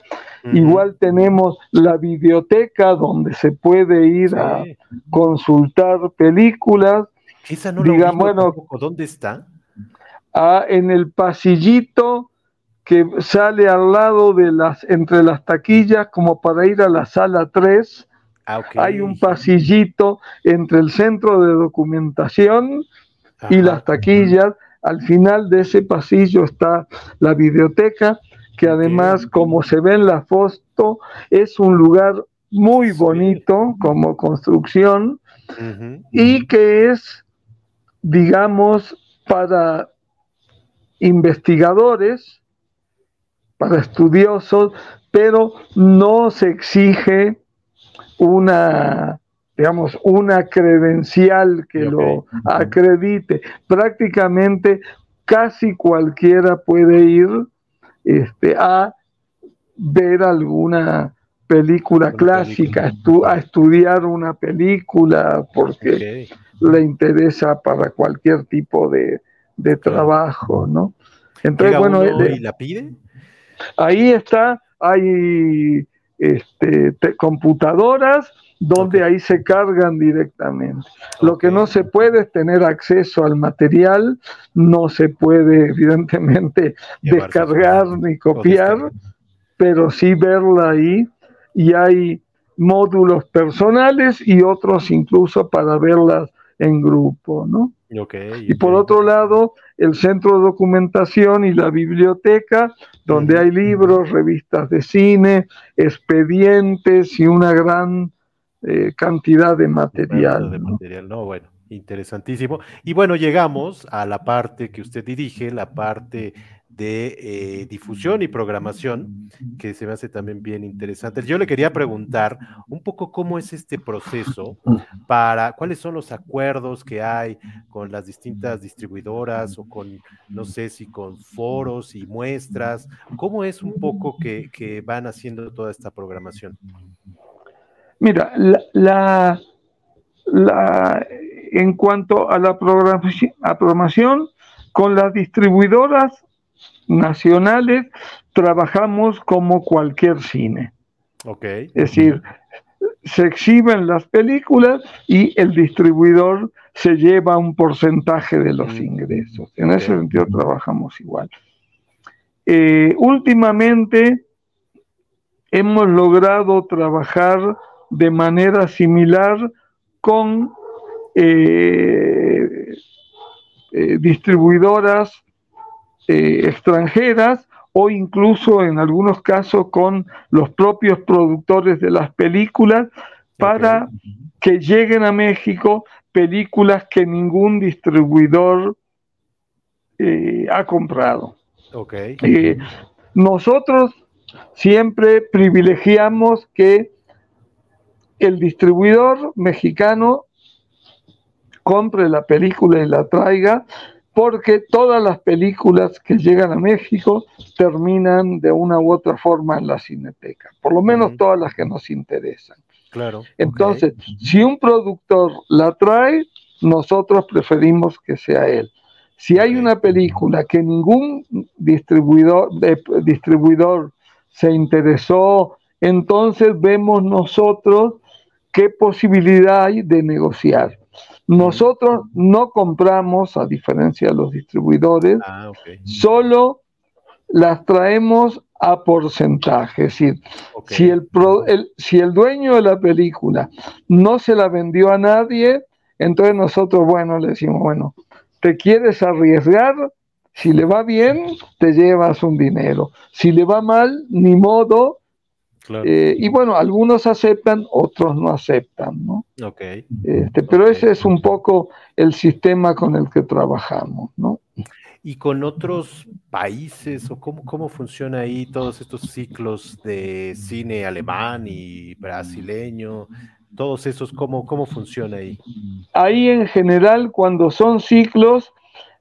Speaker 2: Igual tenemos la biblioteca donde se puede ir a consultar películas.
Speaker 1: Esa no Digamos, bueno, ¿dónde está?
Speaker 2: Ah, en el pasillito que sale al lado de las, entre las taquillas, como para ir a la sala 3. Ah, Hay un pasillito entre el centro de documentación y las taquillas al final de ese pasillo está la biblioteca, que además, como se ve en la foto, es un lugar muy bonito como construcción y que es, digamos, para investigadores, para estudiosos, pero no se exige una digamos, una credencial que lo acredite. Prácticamente casi cualquiera puede ir este, a ver alguna película clásica, a estudiar una película porque le interesa para cualquier tipo de, trabajo, ¿no?
Speaker 1: Entonces, bueno, ¿y la pide?
Speaker 2: Ahí está, hay este, computadoras, donde ahí se cargan directamente. Lo que no se puede es tener acceso al material, no se puede evidentemente descargar ni copiar, pero sí verla ahí. Y hay módulos personales y otros incluso para verlas en grupo, ¿no? y por otro lado, el centro de documentación y la biblioteca, donde hay libros, revistas de cine, expedientes y una gran eh, cantidad de material.
Speaker 1: De material, no, bueno, interesantísimo. Y bueno, llegamos a la parte que usted dirige, la parte de eh, difusión y programación, que se me hace también bien interesante. Yo le quería preguntar un poco cómo es este proceso para, cuáles son los acuerdos que hay con las distintas distribuidoras o con, no sé si con foros y muestras, cómo es un poco que, que van haciendo toda esta programación.
Speaker 2: Mira, la, la, en cuanto a la programación, con las distribuidoras nacionales trabajamos como cualquier cine.
Speaker 1: Okay.
Speaker 2: Es decir, se exhiben las películas y el distribuidor se lleva un porcentaje de los mm. ingresos. En ese sentido trabajamos igual. Eh, últimamente hemos logrado trabajar de manera similar con eh, eh, distribuidoras eh, extranjeras o incluso en algunos casos con los propios productores de las películas para que lleguen a México películas que ningún distribuidor ha comprado. nosotros siempre privilegiamos que el distribuidor mexicano compre la película y la traiga, porque todas las películas que llegan a México terminan de una u otra forma en la cineteca, por lo menos todas las que nos interesan.
Speaker 1: Claro.
Speaker 2: Entonces, si un productor la trae, nosotros preferimos que sea él. Si hay una película que ningún distribuidor, distribuidor se interesó entonces vemos nosotros qué posibilidad hay de negociar. Nosotros no compramos, a diferencia de los distribuidores, ah, solo las traemos a porcentaje. Es decir, si, el, si el dueño de la película no se la vendió a nadie, entonces nosotros, bueno, le decimos, bueno, ¿te quieres arriesgar? Si le va bien, te llevas un dinero. Si le va mal, ni modo. Eh, y bueno, algunos aceptan, otros no aceptan, ¿no?
Speaker 1: Okay.
Speaker 2: Este, pero ese es un poco el sistema con el que trabajamos, ¿no?
Speaker 1: ¿Y con otros países o cómo, cómo funciona ahí todos estos ciclos de cine alemán y brasileño? Todos esos, ¿cómo, cómo funciona ahí?
Speaker 2: Ahí en general, cuando son ciclos,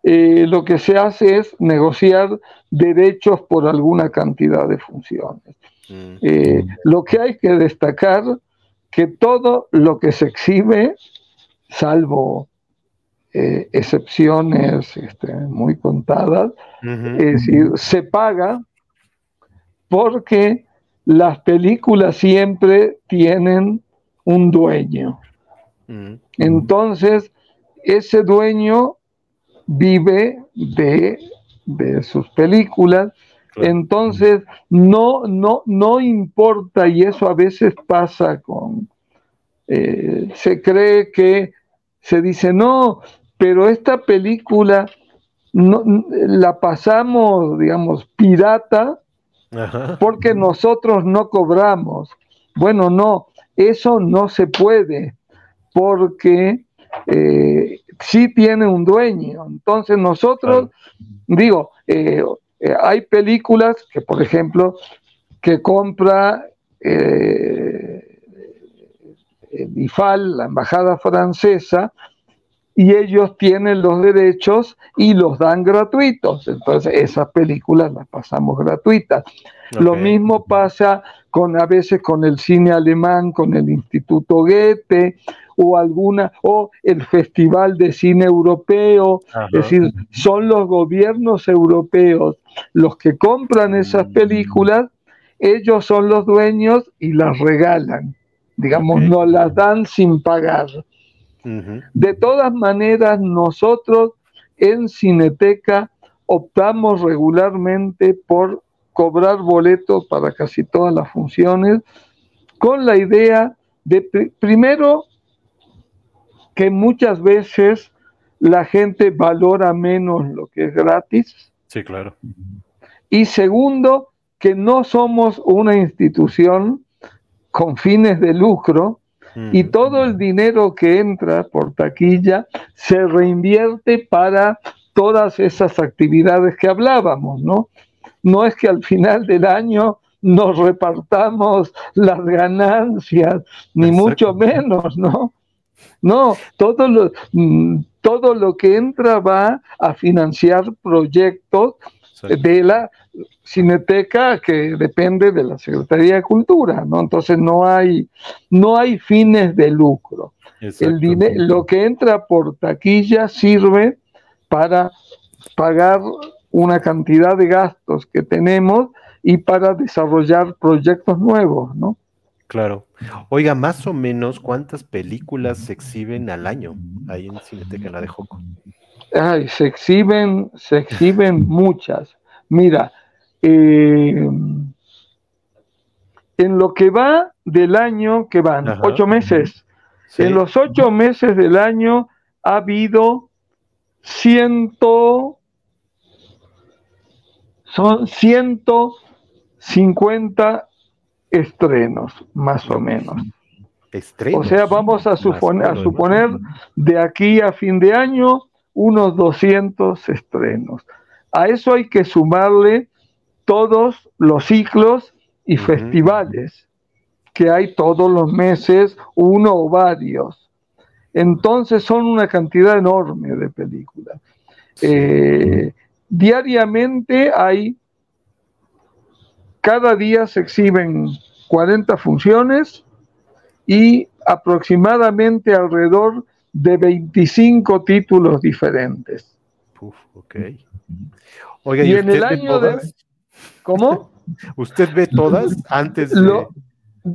Speaker 2: eh, lo que se hace es negociar derechos por alguna cantidad de funciones. Mm. Eh, lo que hay que destacar que todo lo que se exhibe, salvo eh, excepciones este, muy contadas, es decir, se paga porque las películas siempre tienen un dueño. Mm. Entonces, ese dueño vive de, sus películas. Entonces, no, no, no importa, y eso a veces pasa con, eh, se cree que se dice, no, pero esta película no, la pasamos, digamos, pirata, porque nosotros no cobramos. Bueno, no, eso no se puede, porque eh, sí tiene un dueño. Entonces nosotros, digo, eh, eh, hay películas que, por ejemplo, que compra eh, el IFAL, la Embajada Francesa, y ellos tienen los derechos y los dan gratuitos. Entonces esas películas las pasamos gratuitas. Lo mismo pasa con a veces con el cine alemán, con el Instituto Goethe o alguna o el Festival de Cine Europeo, es decir, son los gobiernos europeos los que compran esas películas, ellos son los dueños y las regalan, digamos, no las dan sin pagar. De todas maneras, nosotros en Cineteca optamos regularmente por cobrar boletos para casi todas las funciones, con la idea de, primero, que muchas veces la gente valora menos lo que es gratis.
Speaker 1: Sí, claro.
Speaker 2: Y segundo, que no somos una institución con fines de lucro, y todo el dinero que entra por taquilla se reinvierte para todas esas actividades que hablábamos, ¿no? No es que al final del año nos repartamos las ganancias, ni mucho menos, ¿no? No, todo lo, mm, todo lo que entra va a financiar proyectos de la Cineteca que depende de la Secretaría de Cultura, ¿no? Entonces no hay, no hay fines de lucro. El dinero, lo que entra por taquilla sirve para pagar una cantidad de gastos que tenemos y para desarrollar proyectos nuevos, ¿no?
Speaker 1: Claro. Oiga, más o menos, ¿cuántas películas se exhiben al año ahí en Cineteca, la de Joco?
Speaker 2: Ay, se exhiben, se exhiben muchas. Mira, eh, en lo que va del año, que van ocho meses, en los ocho meses del año ha habido ciento, son 150 estrenos, más o menos. O sea, vamos a suponer, a suponer de aquí a fin de año unos 200 estrenos. A eso hay que sumarle todos los ciclos y festivales que hay todos los meses, uno o varios. Entonces son una cantidad enorme de películas. Eh, diariamente hay, cada día se exhiben 40 funciones y aproximadamente alrededor de 25 títulos diferentes.
Speaker 1: Uf, ok.
Speaker 2: Oiga, y, en el año de... ¿Cómo?
Speaker 1: ¿Usted ve todas antes de...?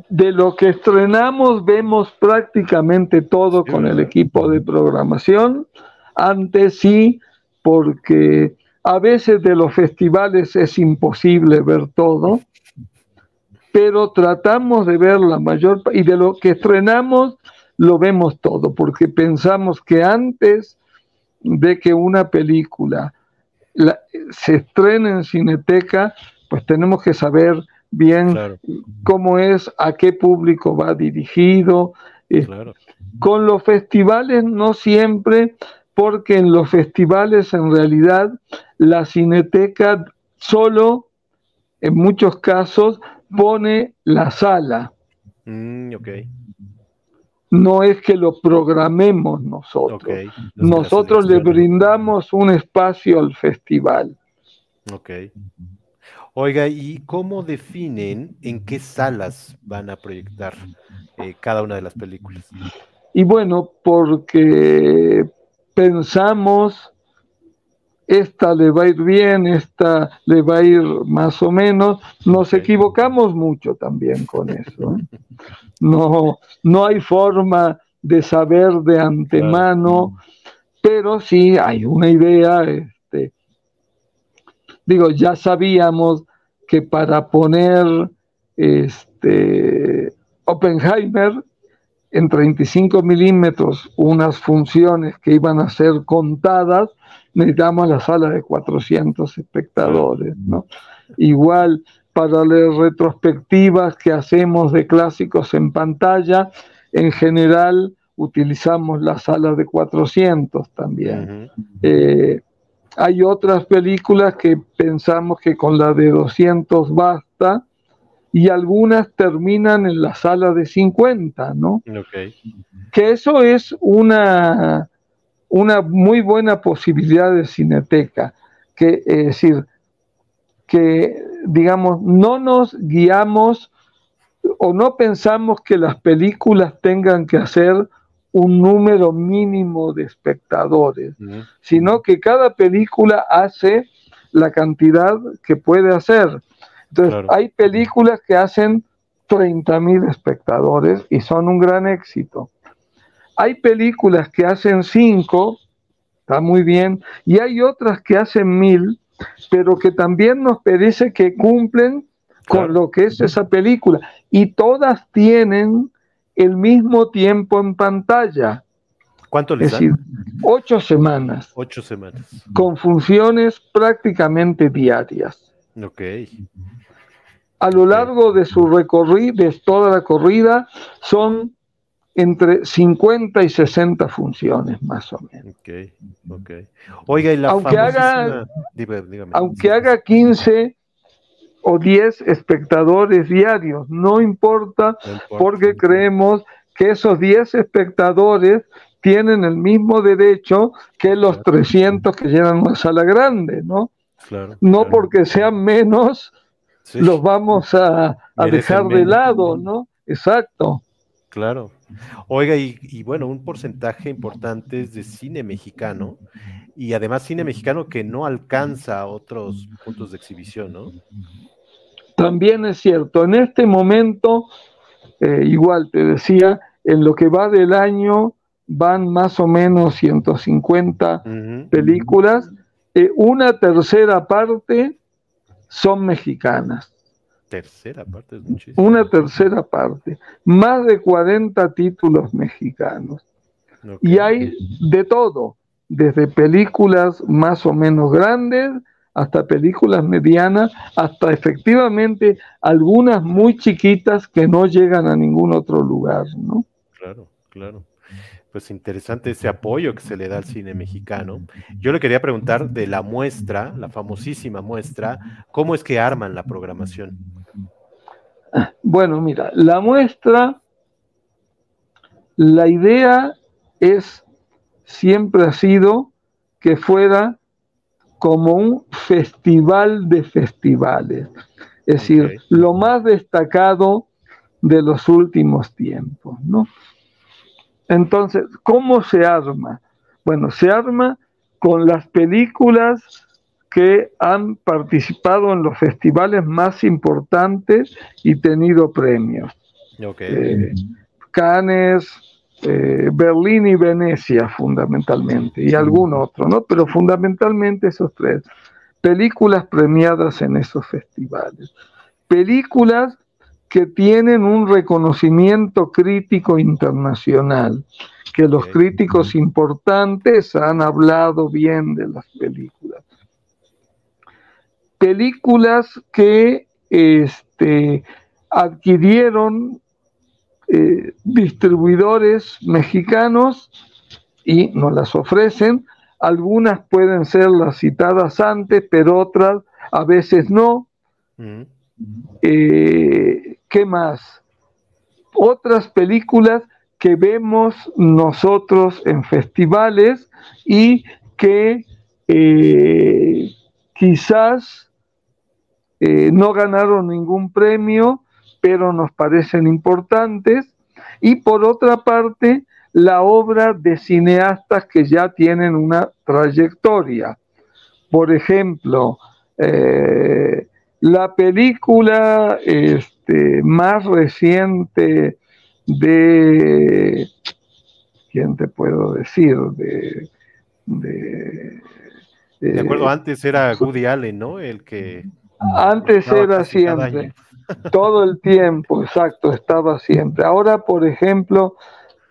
Speaker 2: de lo que estrenamos vemos prácticamente todo con el equipo de programación. Antes sí, porque a veces de los festivales es imposible ver todo, pero tratamos de ver la mayor y de lo que estrenamos lo vemos todo, porque pensamos que antes de que una película se estrene en Cineteca, pues tenemos que saber bien cómo es, a qué público va dirigido. Eh, con los festivales no siempre, porque en los festivales en realidad la cineteca solo, en muchos casos, pone la sala.
Speaker 1: Mm,
Speaker 2: no es que lo programemos nosotros. Nosotros le brindamos un espacio al festival.
Speaker 1: Ok. Oiga, ¿y cómo definen en qué salas van a proyectar eh, cada una de las películas?
Speaker 2: Y bueno, porque pensamos, esta le va a ir bien, esta le va a ir más o menos, nos equivocamos mucho también con eso. ¿eh? No, no hay forma de saber de antemano, pero sí hay una idea. Este, digo, ya sabíamos que para poner este, Oppenheimer en 35 milímetros unas funciones que iban a ser contadas, necesitamos la sala de 400 espectadores, ¿no? Igual para las retrospectivas que hacemos de clásicos en pantalla, en general utilizamos la sala de 400 también. Eh, hay otras películas que pensamos que con la de 200 basta y algunas terminan en la sala de 50, ¿no? Que eso es una, una muy buena posibilidad de cineteca, que es decir, que digamos, no nos guiamos o no pensamos que las películas tengan que hacer un número mínimo de espectadores, sino que cada película hace la cantidad que puede hacer. Entonces, hay películas que hacen 30 mil espectadores y son un gran éxito. Hay películas que hacen 5, está muy bien, y hay otras que hacen mil pero que también nos parece que cumplen con lo que es esa película. Y todas tienen el mismo tiempo en pantalla.
Speaker 1: ¿Cuánto les
Speaker 2: es decir, ocho semanas.
Speaker 1: Ocho semanas.
Speaker 2: Con funciones prácticamente diarias.
Speaker 1: Ok.
Speaker 2: A lo largo de su recorrido, de toda la corrida, son entre 50 y 60 funciones más o menos.
Speaker 1: Okay, okay. Oiga, y la
Speaker 2: aunque haga, aunque haga 15 o 10 espectadores diarios, no importa, porque creemos que esos 10 espectadores tienen el mismo derecho que los 300 que llenan una sala grande, ¿no?
Speaker 1: Claro,
Speaker 2: no porque sean menos, los vamos a, a dejar de lado, ¿no? Exacto.
Speaker 1: Claro. Oiga, y, bueno, un porcentaje importante es de cine mexicano y además cine mexicano que no alcanza otros puntos de exhibición, ¿no?
Speaker 2: También es cierto, en este momento, eh, igual te decía, en lo que va del año van más o menos 150 películas, eh, una tercera parte son mexicanas
Speaker 1: tercera parte es muchísimo.
Speaker 2: Una tercera parte. Más de 40 títulos mexicanos. Y hay de todo, desde películas más o menos grandes hasta películas medianas, hasta efectivamente algunas muy chiquitas que no llegan a ningún otro lugar, ¿no?
Speaker 1: Claro, claro pues interesante ese apoyo que se le da al cine mexicano. Yo le quería preguntar de la muestra, la famosísima muestra, ¿cómo es que arman la programación?
Speaker 2: Bueno, mira, la muestra, la idea es, siempre ha sido que fuera como un festival de festivales, es decir, lo más destacado de los últimos tiempos, ¿no? Entonces, ¿cómo se arma? Bueno, se arma con las películas que han participado en los festivales más importantes y tenido premios. Eh, Cannes, eh, Berlín y Venecia fundamentalmente, y algún otro, ¿no? Pero fundamentalmente esos tres. Películas premiadas en esos festivales. Películas que tienen un reconocimiento crítico internacional, que los críticos importantes han hablado bien de las películas. Películas que este, adquirieron eh, distribuidores mexicanos y nos las ofrecen. Algunas pueden ser las citadas antes, pero otras a veces no. Mm. Eh, ¿Qué más? Otras películas que vemos nosotros en festivales y que eh, quizás no ganaron ningún premio, pero nos parecen importantes, y por otra parte, la obra de cineastas que ya tienen una trayectoria. Por ejemplo, eh, la película este, más reciente de, ¿quién te puedo decir? De,
Speaker 1: de, acuerdo, antes era Woody Allen, ¿no? El que...
Speaker 2: Antes era siempre. Todo el tiempo, exacto, estaba siempre. Ahora, por ejemplo,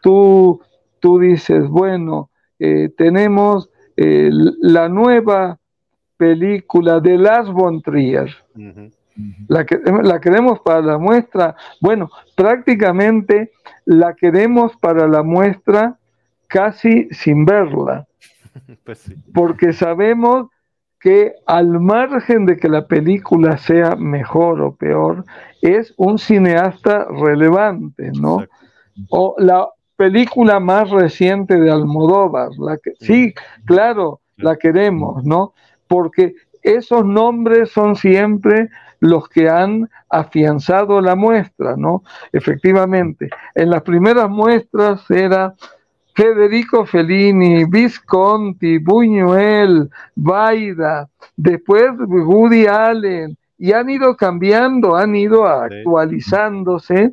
Speaker 2: tú, tú dices, bueno, eh, tenemos eh, la nueva película de Las von Trier. La, que, la queremos para la muestra. Bueno, prácticamente la queremos para la muestra casi sin verla. Pues Porque sabemos que al margen de que la película sea mejor o peor, es un cineasta relevante, ¿no? O la película más reciente de Almodóvar, la que, sí, claro, la queremos, ¿no? Porque esos nombres son siempre los que han afianzado la muestra, ¿no? Efectivamente, en las primeras muestras era Federico Fellini, Visconti, Buñuel, Baida, después Woody Allen, y han ido cambiando, han ido actualizándose,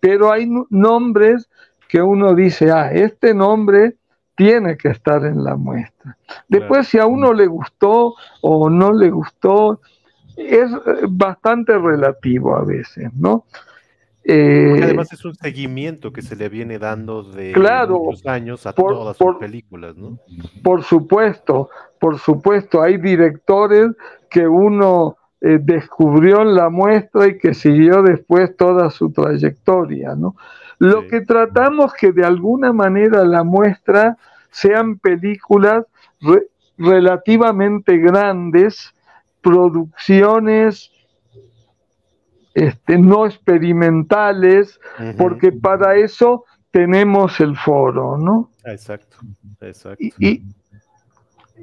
Speaker 2: pero hay nombres que uno dice, ah, este nombre tiene que estar en la muestra. Después, si a uno le gustó o no le gustó, es bastante relativo a veces, ¿no?
Speaker 1: Eh, además es un seguimiento que se le viene dando de muchos años a todas sus películas, ¿no?
Speaker 2: Por supuesto, por supuesto, hay directores que uno eh, descubrió en la muestra y que siguió después toda su trayectoria, ¿no? Lo que tratamos que de alguna manera la muestra sean películas relativamente grandes, producciones este, no experimentales, porque para eso tenemos el foro, ¿no?
Speaker 1: Exacto, exacto.
Speaker 2: Y,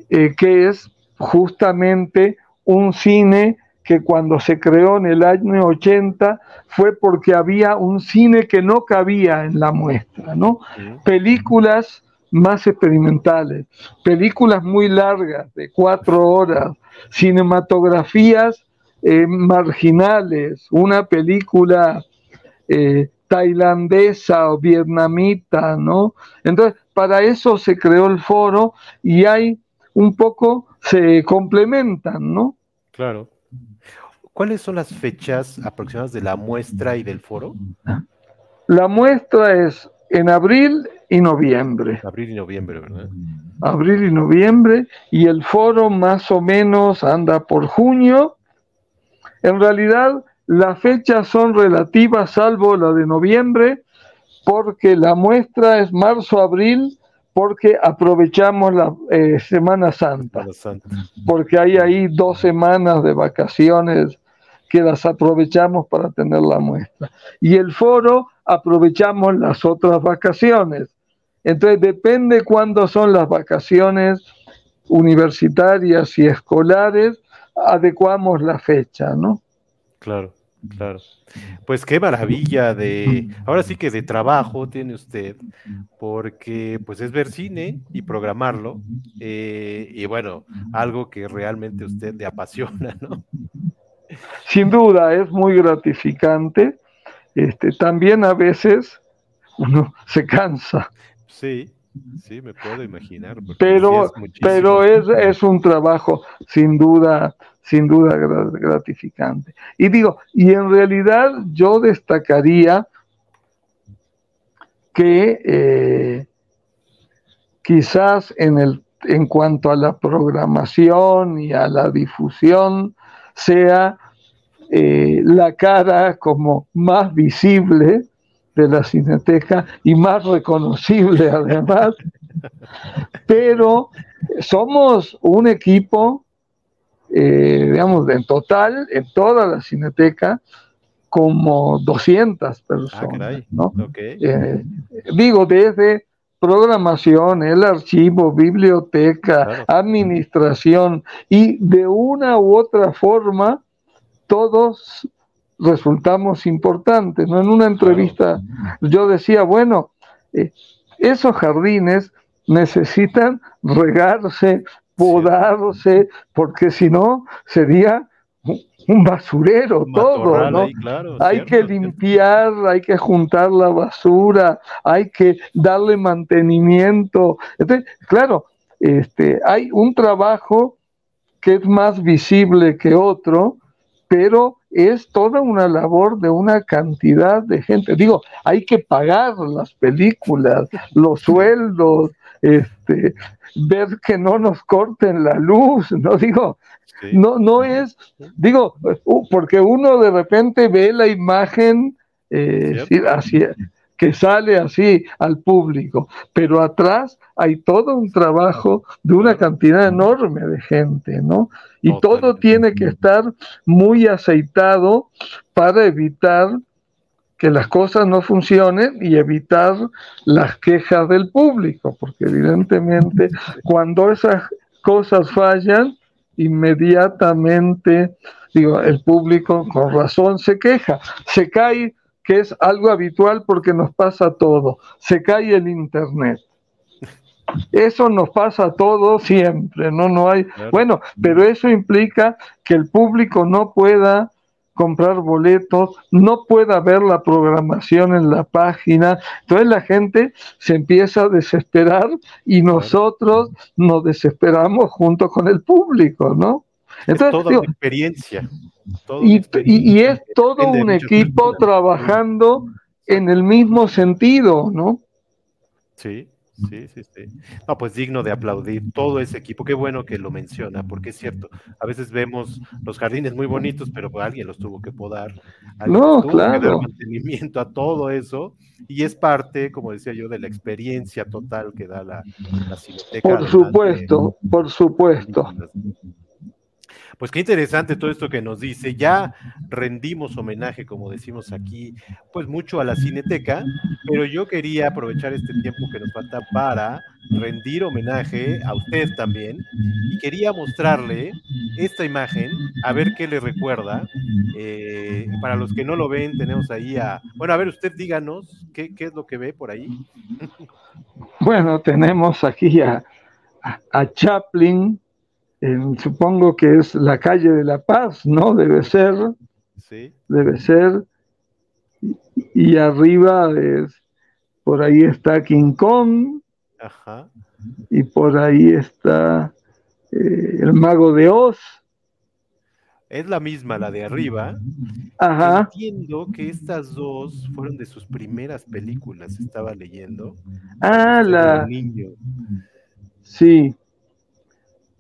Speaker 2: eh, que es justamente un cine que cuando se creó en el año 80 fue porque había un cine que no cabía en la muestra, ¿no? Películas más experimentales, películas muy largas, de cuatro horas, cinematografías eh, marginales, una película eh, tailandesa o vietnamita, ¿no? Entonces, para eso se creó el foro y hay un poco, se complementan, ¿no?
Speaker 1: Claro. ¿Cuáles son las fechas aproximadas de la muestra y del foro?
Speaker 2: La muestra es en abril y noviembre.
Speaker 1: Abril y noviembre, ¿verdad?
Speaker 2: Abril y noviembre, y el foro más o menos anda por junio, en realidad, las fechas son relativas, salvo la de noviembre, porque la muestra es marzo-abril, porque aprovechamos la eh, Semana Santa, porque hay ahí dos semanas de vacaciones que las aprovechamos para tener la muestra. Y el foro aprovechamos las otras vacaciones. Entonces depende cuándo son las vacaciones universitarias y escolares, adecuamos la fecha, ¿no?
Speaker 1: Claro, claro. Pues qué maravilla de, ahora sí que de trabajo tiene usted, porque pues es ver cine y programarlo, eh, y bueno, algo que realmente a usted le apasiona, ¿no?
Speaker 2: Sin duda, es muy gratificante. este, también a veces uno se cansa.
Speaker 1: Sí, sí, me puedo imaginar.
Speaker 2: Pero, es, pero es, es, un trabajo sin duda, sin duda gratificante. Y digo, y en realidad yo destacaría que eh, quizás en, el, en cuanto a la programación y a la difusión sea eh, la cara como más visible de la cineteca y más reconocible además, pero somos un equipo, eh, digamos, en total, en toda la cineteca, como 200 personas. Ah, eh, digo, desde programación, el archivo, biblioteca, administración y de una u otra forma todos resultamos importantes. ¿no? En una entrevista yo decía, bueno, eh, esos jardines necesitan regarse, podarse, porque si no sería un basurero todo, ¿no? hay que limpiar, hay que juntar la basura, hay que darle mantenimiento. Entonces, claro, este, hay un trabajo que es más visible que otro, pero es toda una labor de una cantidad de gente. Digo, hay que pagar las películas, los sueldos, este, ver que no nos corten la luz, no digo, no, no es, digo, porque uno de repente ve la imagen eh, que sale así al público, pero atrás hay todo un trabajo de una cantidad enorme de gente, ¿no? Y todo tiene que estar muy aceitado para evitar que las cosas no funcionen y evitar las quejas del público, porque evidentemente cuando esas cosas fallan, inmediatamente, digo, el público con razón se queja, se cae, que es algo habitual porque nos pasa todo, se cae el Internet. Eso nos pasa todo siempre, no no hay. Bueno, pero eso implica que el público no pueda comprar boletos, no pueda ver la programación en la página. Entonces la gente se empieza a desesperar y nosotros nos desesperamos junto con el público, ¿no?
Speaker 1: Entonces, es toda experiencia.
Speaker 2: y, es todo un equipo trabajando en el mismo sentido, ¿no?
Speaker 1: Sí. Sí, sí, sí. No, pues digno de aplaudir todo ese equipo. Qué bueno que lo menciona, porque es cierto. A veces vemos los jardines muy bonitos, pero alguien los tuvo que podar.
Speaker 2: No, claro.
Speaker 1: Que dar mantenimiento a todo eso. Y es parte, como decía yo, de la experiencia total que da la, la.
Speaker 2: Por supuesto, por supuesto.
Speaker 1: Pues qué interesante todo esto que nos dice. Ya rendimos homenaje, como decimos aquí, pues mucho a la cineteca, pero yo quería aprovechar este tiempo que nos falta para rendir homenaje a usted también y quería mostrarle esta imagen, a ver qué le recuerda. Eh, para los que no lo ven, tenemos ahí a... Bueno, a ver, usted díganos qué, qué es lo que ve por ahí.
Speaker 2: Bueno, tenemos aquí a, a Chaplin supongo que es la calle de la paz, ¿no? Debe ser. Sí. Debe ser. Y, arriba es, por ahí está King Kong. Ajá. Y por ahí está eh, el mago de Oz.
Speaker 1: Es la misma, la de arriba.
Speaker 2: Ajá.
Speaker 1: Entiendo que estas dos fueron de sus primeras películas, estaba leyendo.
Speaker 2: Ah, la. Niño. Sí.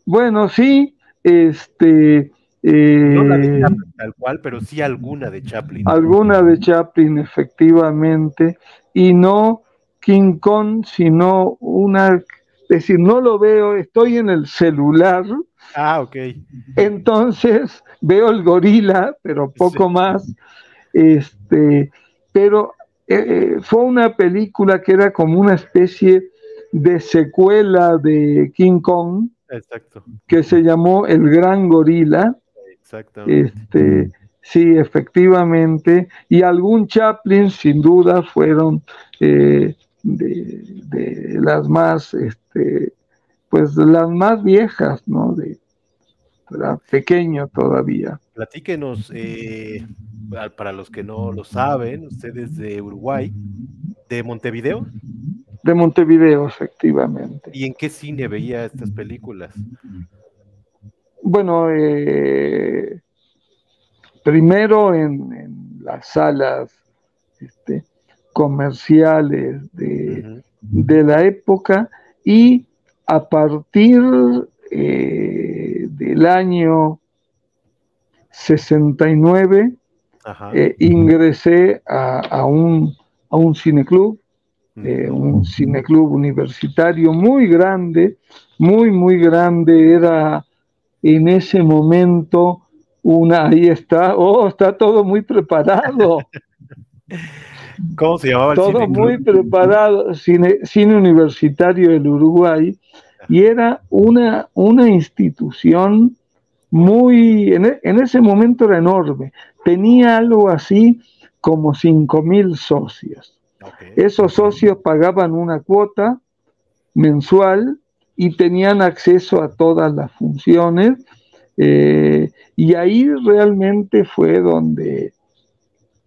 Speaker 2: Bueno, sí, este...
Speaker 1: Eh, no la de Chaplin tal cual, pero sí alguna de Chaplin.
Speaker 2: Alguna de Chaplin, efectivamente, y no King Kong, sino una, es decir, no lo veo, estoy en el celular.
Speaker 1: Ah, ok.
Speaker 2: Entonces veo el gorila, pero poco más. Este, pero eh, eh, fue una película que era como una especie de secuela de King Kong
Speaker 1: Exacto.
Speaker 2: que se llamó El Gran Gorila. Exactamente. Este, sí, efectivamente. Y algún Chaplin, sin duda, fueron eh, de, las más, este, pues las más viejas, ¿no? De, pequeño todavía.
Speaker 1: platíquenos, eh, para los que no lo saben, ustedes de Uruguay, de Montevideo.
Speaker 2: De Montevideo, efectivamente.
Speaker 1: ¿Y en qué cine veía estas películas?
Speaker 2: Bueno, eh, primero en, las salas este, comerciales de, la época y a partir eh, del año 69 eh, ingresé a, un, a un cineclub, eh, un cineclub universitario muy grande, muy, muy grande, era en ese momento una, ahí está, oh, está todo muy preparado.
Speaker 1: ¿Cómo se llamaba
Speaker 2: el Todo muy preparado, cine, cine Universitario del Uruguay, y era una, una institución muy, en, e, ese momento era enorme, tenía algo así como cinco mil Esos socios pagaban una cuota mensual y tenían acceso a todas las funciones. Eh, y ahí realmente fue donde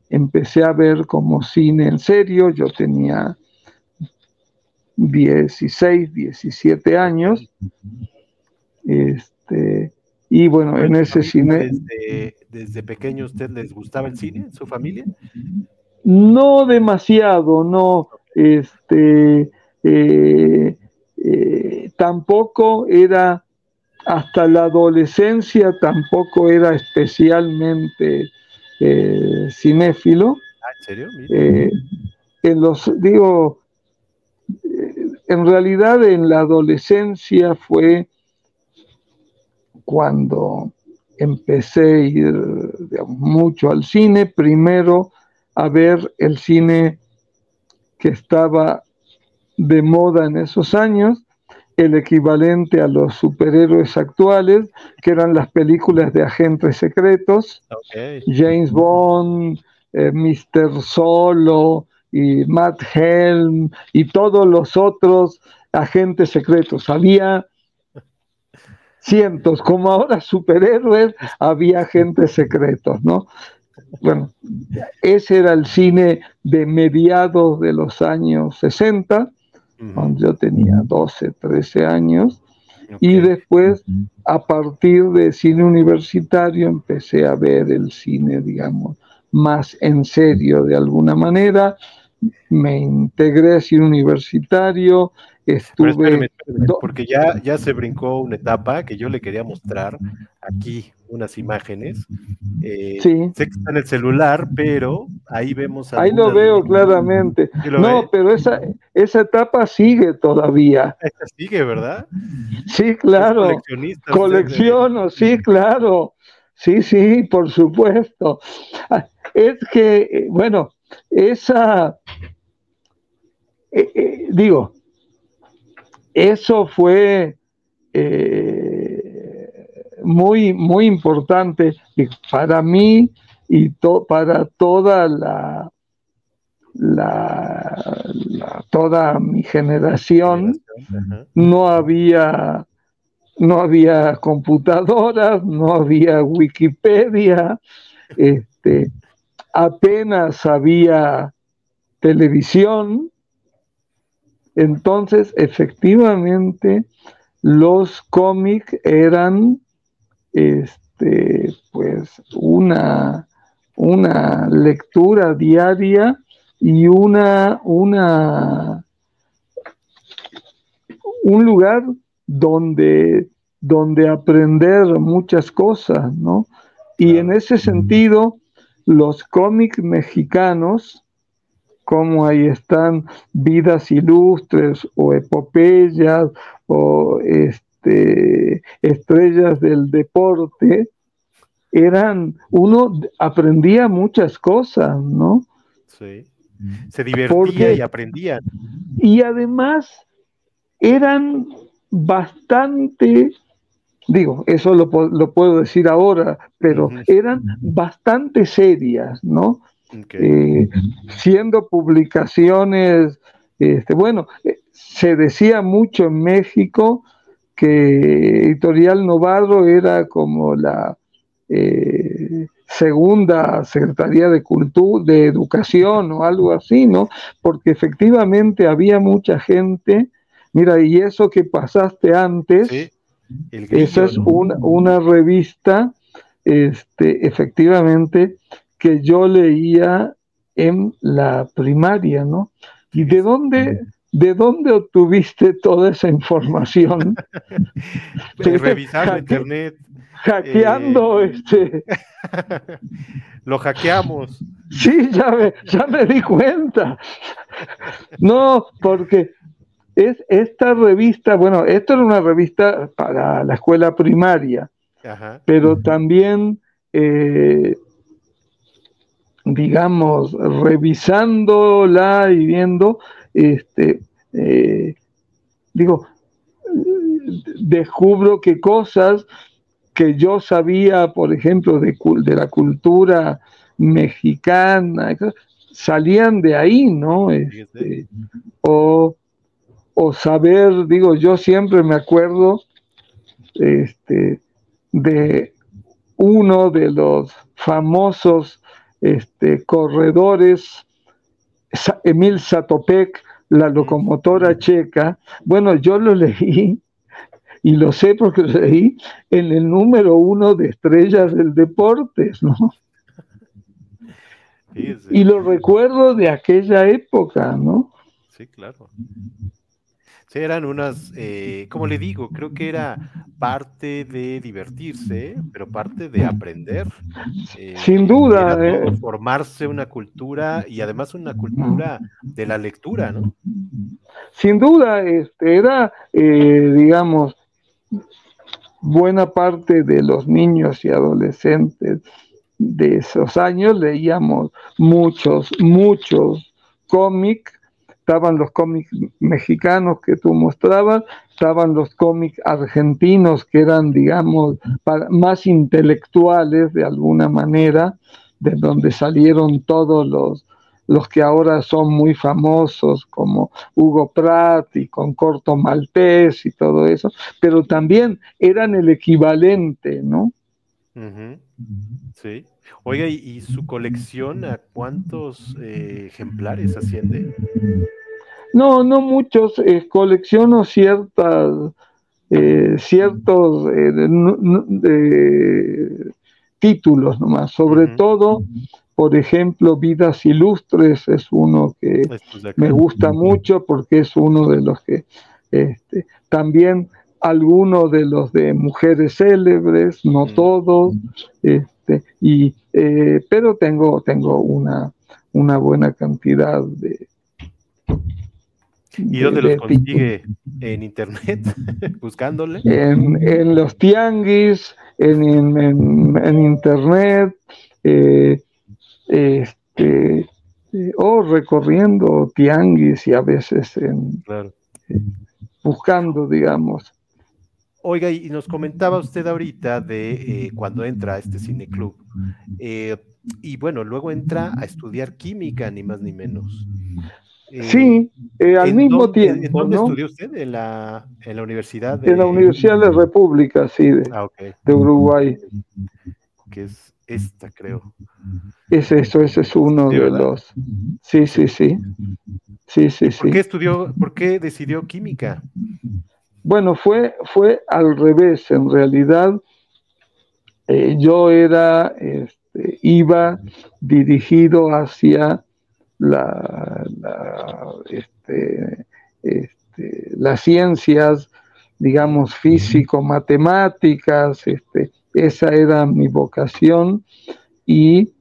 Speaker 2: empecé a ver como cine en serio. Yo tenía 16, 17 años. Este, y bueno, en ese cine...
Speaker 1: Desde, pequeño usted les gustaba el cine, su familia?
Speaker 2: No demasiado, no. Este, eh, eh, tampoco era, hasta la adolescencia, tampoco era especialmente eh, cinéfilo.
Speaker 1: Ah, ¿En serio?
Speaker 2: en los, digo, en realidad en la adolescencia fue cuando empecé a ir mucho al cine, primero a ver el cine que estaba de moda en esos años, el equivalente a los superhéroes actuales, que eran las películas de agentes secretos, James Bond, eh, Mr. Solo y Matt Helm y todos los otros agentes secretos. Había cientos, como ahora superhéroes, había agentes secretos, ¿no? Bueno, ese era el cine de mediados de los años 60, cuando yo tenía 12, 13 años, y después, a partir de cine universitario, empecé a ver el cine, digamos, más en serio de alguna manera, me integré a cine universitario, estuve...
Speaker 1: porque ya, ya se brincó una etapa que yo le quería mostrar aquí, unas imágenes. Eh, sí. Sé que está en el celular, pero ahí vemos...
Speaker 2: Ahí lo veo claramente. no, pero esa, esa etapa sigue todavía.
Speaker 1: Esa sigue, ¿verdad?
Speaker 2: Sí, claro. Colecciono, sí, claro. Sí, sí, por supuesto. Ah, es que, eh, bueno, esa, eh, digo, eso fue muy, muy importante para mí y para toda la, la, toda mi generación. No había no había computadoras, no había Wikipedia, este, apenas había televisión, entonces efectivamente los cómics eran este, pues una, una lectura diaria y una, una un lugar donde, donde aprender muchas cosas, ¿no? Y en ese sentido, los cómics mexicanos, como ahí están Vidas Ilustres o Epopeyas o este, Estrellas del Deporte, eran, uno aprendía muchas cosas, ¿no?
Speaker 1: Sí. Se divertía y aprendía.
Speaker 2: Y además eran bastante digo, eso lo, puedo decir ahora, pero eran bastante serias, ¿no? Eh, siendo publicaciones, este, bueno, eh, se decía mucho en México que Editorial Novarro era como la, eh, segunda Secretaría de Cultura, de Educación o algo así, ¿no? Porque efectivamente había mucha gente, mira, y eso que pasaste antes, esa es una, una, revista, este, efectivamente, que yo leía en la primaria, ¿no? ¿Y de dónde, de dónde obtuviste toda esa información?
Speaker 1: Revisando internet
Speaker 2: hackeando eh, este.
Speaker 1: Lo hackeamos.
Speaker 2: Sí, ya me, ya me di cuenta. No, porque es esta revista, bueno, esto era una revista para la escuela primaria, pero también, eh, digamos, revisándola y viendo, este, eh, digo, descubro que cosas que yo sabía, por ejemplo, de, de la cultura mexicana, salían de ahí, ¿no? Este, o, saber, digo, yo siempre me acuerdo este, de uno de los famosos este, corredores, Emil Satopek, la locomotora checa. Bueno, yo lo leí y lo sé porque lo leí en el número uno de estrellas del deporte, ¿no? Y lo recuerdo de aquella época, ¿no?
Speaker 1: Sí, claro. Sí, eran unas, eh, como le digo, creo que era parte de divertirse, pero parte de aprender.
Speaker 2: Eh, Sin duda.
Speaker 1: Eh. Formarse una cultura y además una cultura de la lectura, ¿no?
Speaker 2: Sin duda, este, era, digamos, buena parte de los niños y adolescentes de esos años leíamos muchos, muchos cómics. Estaban los cómics mexicanos que tú mostrabas, estaban los cómics argentinos que eran, digamos, más intelectuales de alguna manera, de donde salieron todos los, los que ahora son muy famosos como Hugo Pratt y con Corto Maltés y todo eso, pero también eran el equivalente, ¿no?
Speaker 1: Sí. Oiga, ¿y, su colección a cuántos eh, ejemplares asciende?
Speaker 2: No, no muchos. Eh, colecciono ciertas, eh, ciertos títulos nomás, sobre todo por ejemplo, Vidas Ilustres es uno que me gusta mucho porque es uno de los que este, también algunos de los de mujeres célebres, no todos, este, y, eh, pero tengo, tengo una, una buena cantidad de...
Speaker 1: ¿Y dónde los consigue? ¿En internet? ¿Buscándole?
Speaker 2: En, los tianguis, en, en internet. Eh, este, eh, o recorriendo tianguis y a veces en, buscando, digamos.
Speaker 1: Oiga, y nos comentaba usted ahorita de eh, cuando entra a este cineclub. Eh, y bueno, luego entra a estudiar química, ni más ni menos.
Speaker 2: Sí, al mismo tiempo.
Speaker 1: ¿Dónde estudió usted? ¿En la, en la Universidad
Speaker 2: de... En la Universidad de la República, sí, de, ah, de Uruguay.
Speaker 1: Que es esta, creo.
Speaker 2: Es eso, ese es uno de los. Sí, sí, sí. Sí, sí, sí.
Speaker 1: ¿Por qué estudió, por qué decidió química?
Speaker 2: Bueno, fue, fue al revés. En realidad, eh, yo era, este, iba dirigido hacia la, este, este, las ciencias, digamos, físico-matemáticas, este, esa era mi vocación y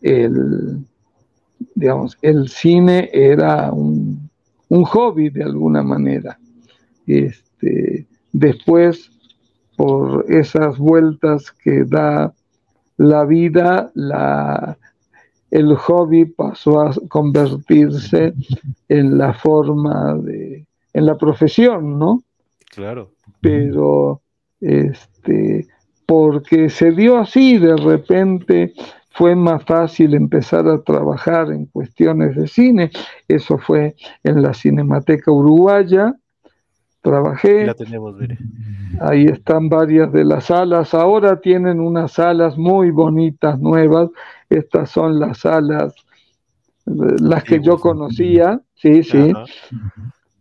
Speaker 2: el, digamos, el cine era un, hobby de alguna manera. Este, después, por esas vueltas que da la vida, la, el hobby pasó a convertirse en la forma de, en la profesión, ¿no?
Speaker 1: Claro.
Speaker 2: Pero, este, porque se dio así, de repente fue más fácil empezar a trabajar en cuestiones de cine, eso fue en la Cinemateca Uruguaya, trabajé.
Speaker 1: La tenemos, mire.
Speaker 2: Ahí están varias de las salas. Ahora tienen unas salas muy bonitas, nuevas. Estas son las salas, las que yo conocía, sí, sí.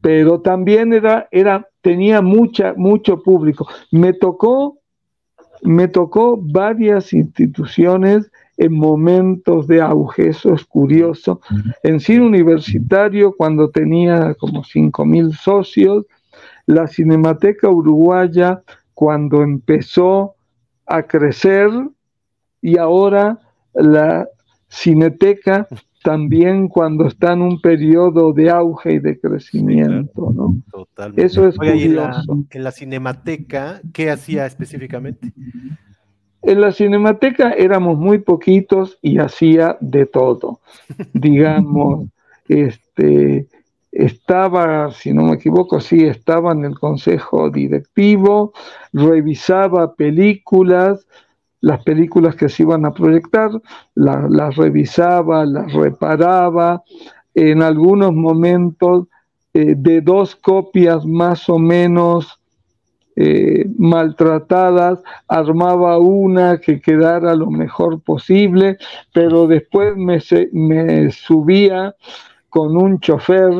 Speaker 2: Pero también era, era, tenía mucha, mucho público. Me tocó, me tocó varias instituciones en momentos de auge, eso es curioso. En cine universitario, cuando tenía como 5.000 socios, la Cinemateca Uruguaya, cuando empezó a crecer, y ahora la Cineteca también cuando está en un periodo de auge y de crecimiento, ¿no? Totalmente. Eso es curioso.
Speaker 1: en la Cinemateca, ¿qué hacía específicamente?
Speaker 2: En la cinemateca éramos muy poquitos y hacía de todo. Digamos, este, estaba, si no me equivoco, sí, estaba en el consejo directivo, revisaba películas, las películas que se iban a proyectar, las revisaba, las reparaba, en algunos momentos eh, de dos copias más o menos eh, maltratadas, armaba una que quedara lo mejor posible, pero después me, me subía con un chofer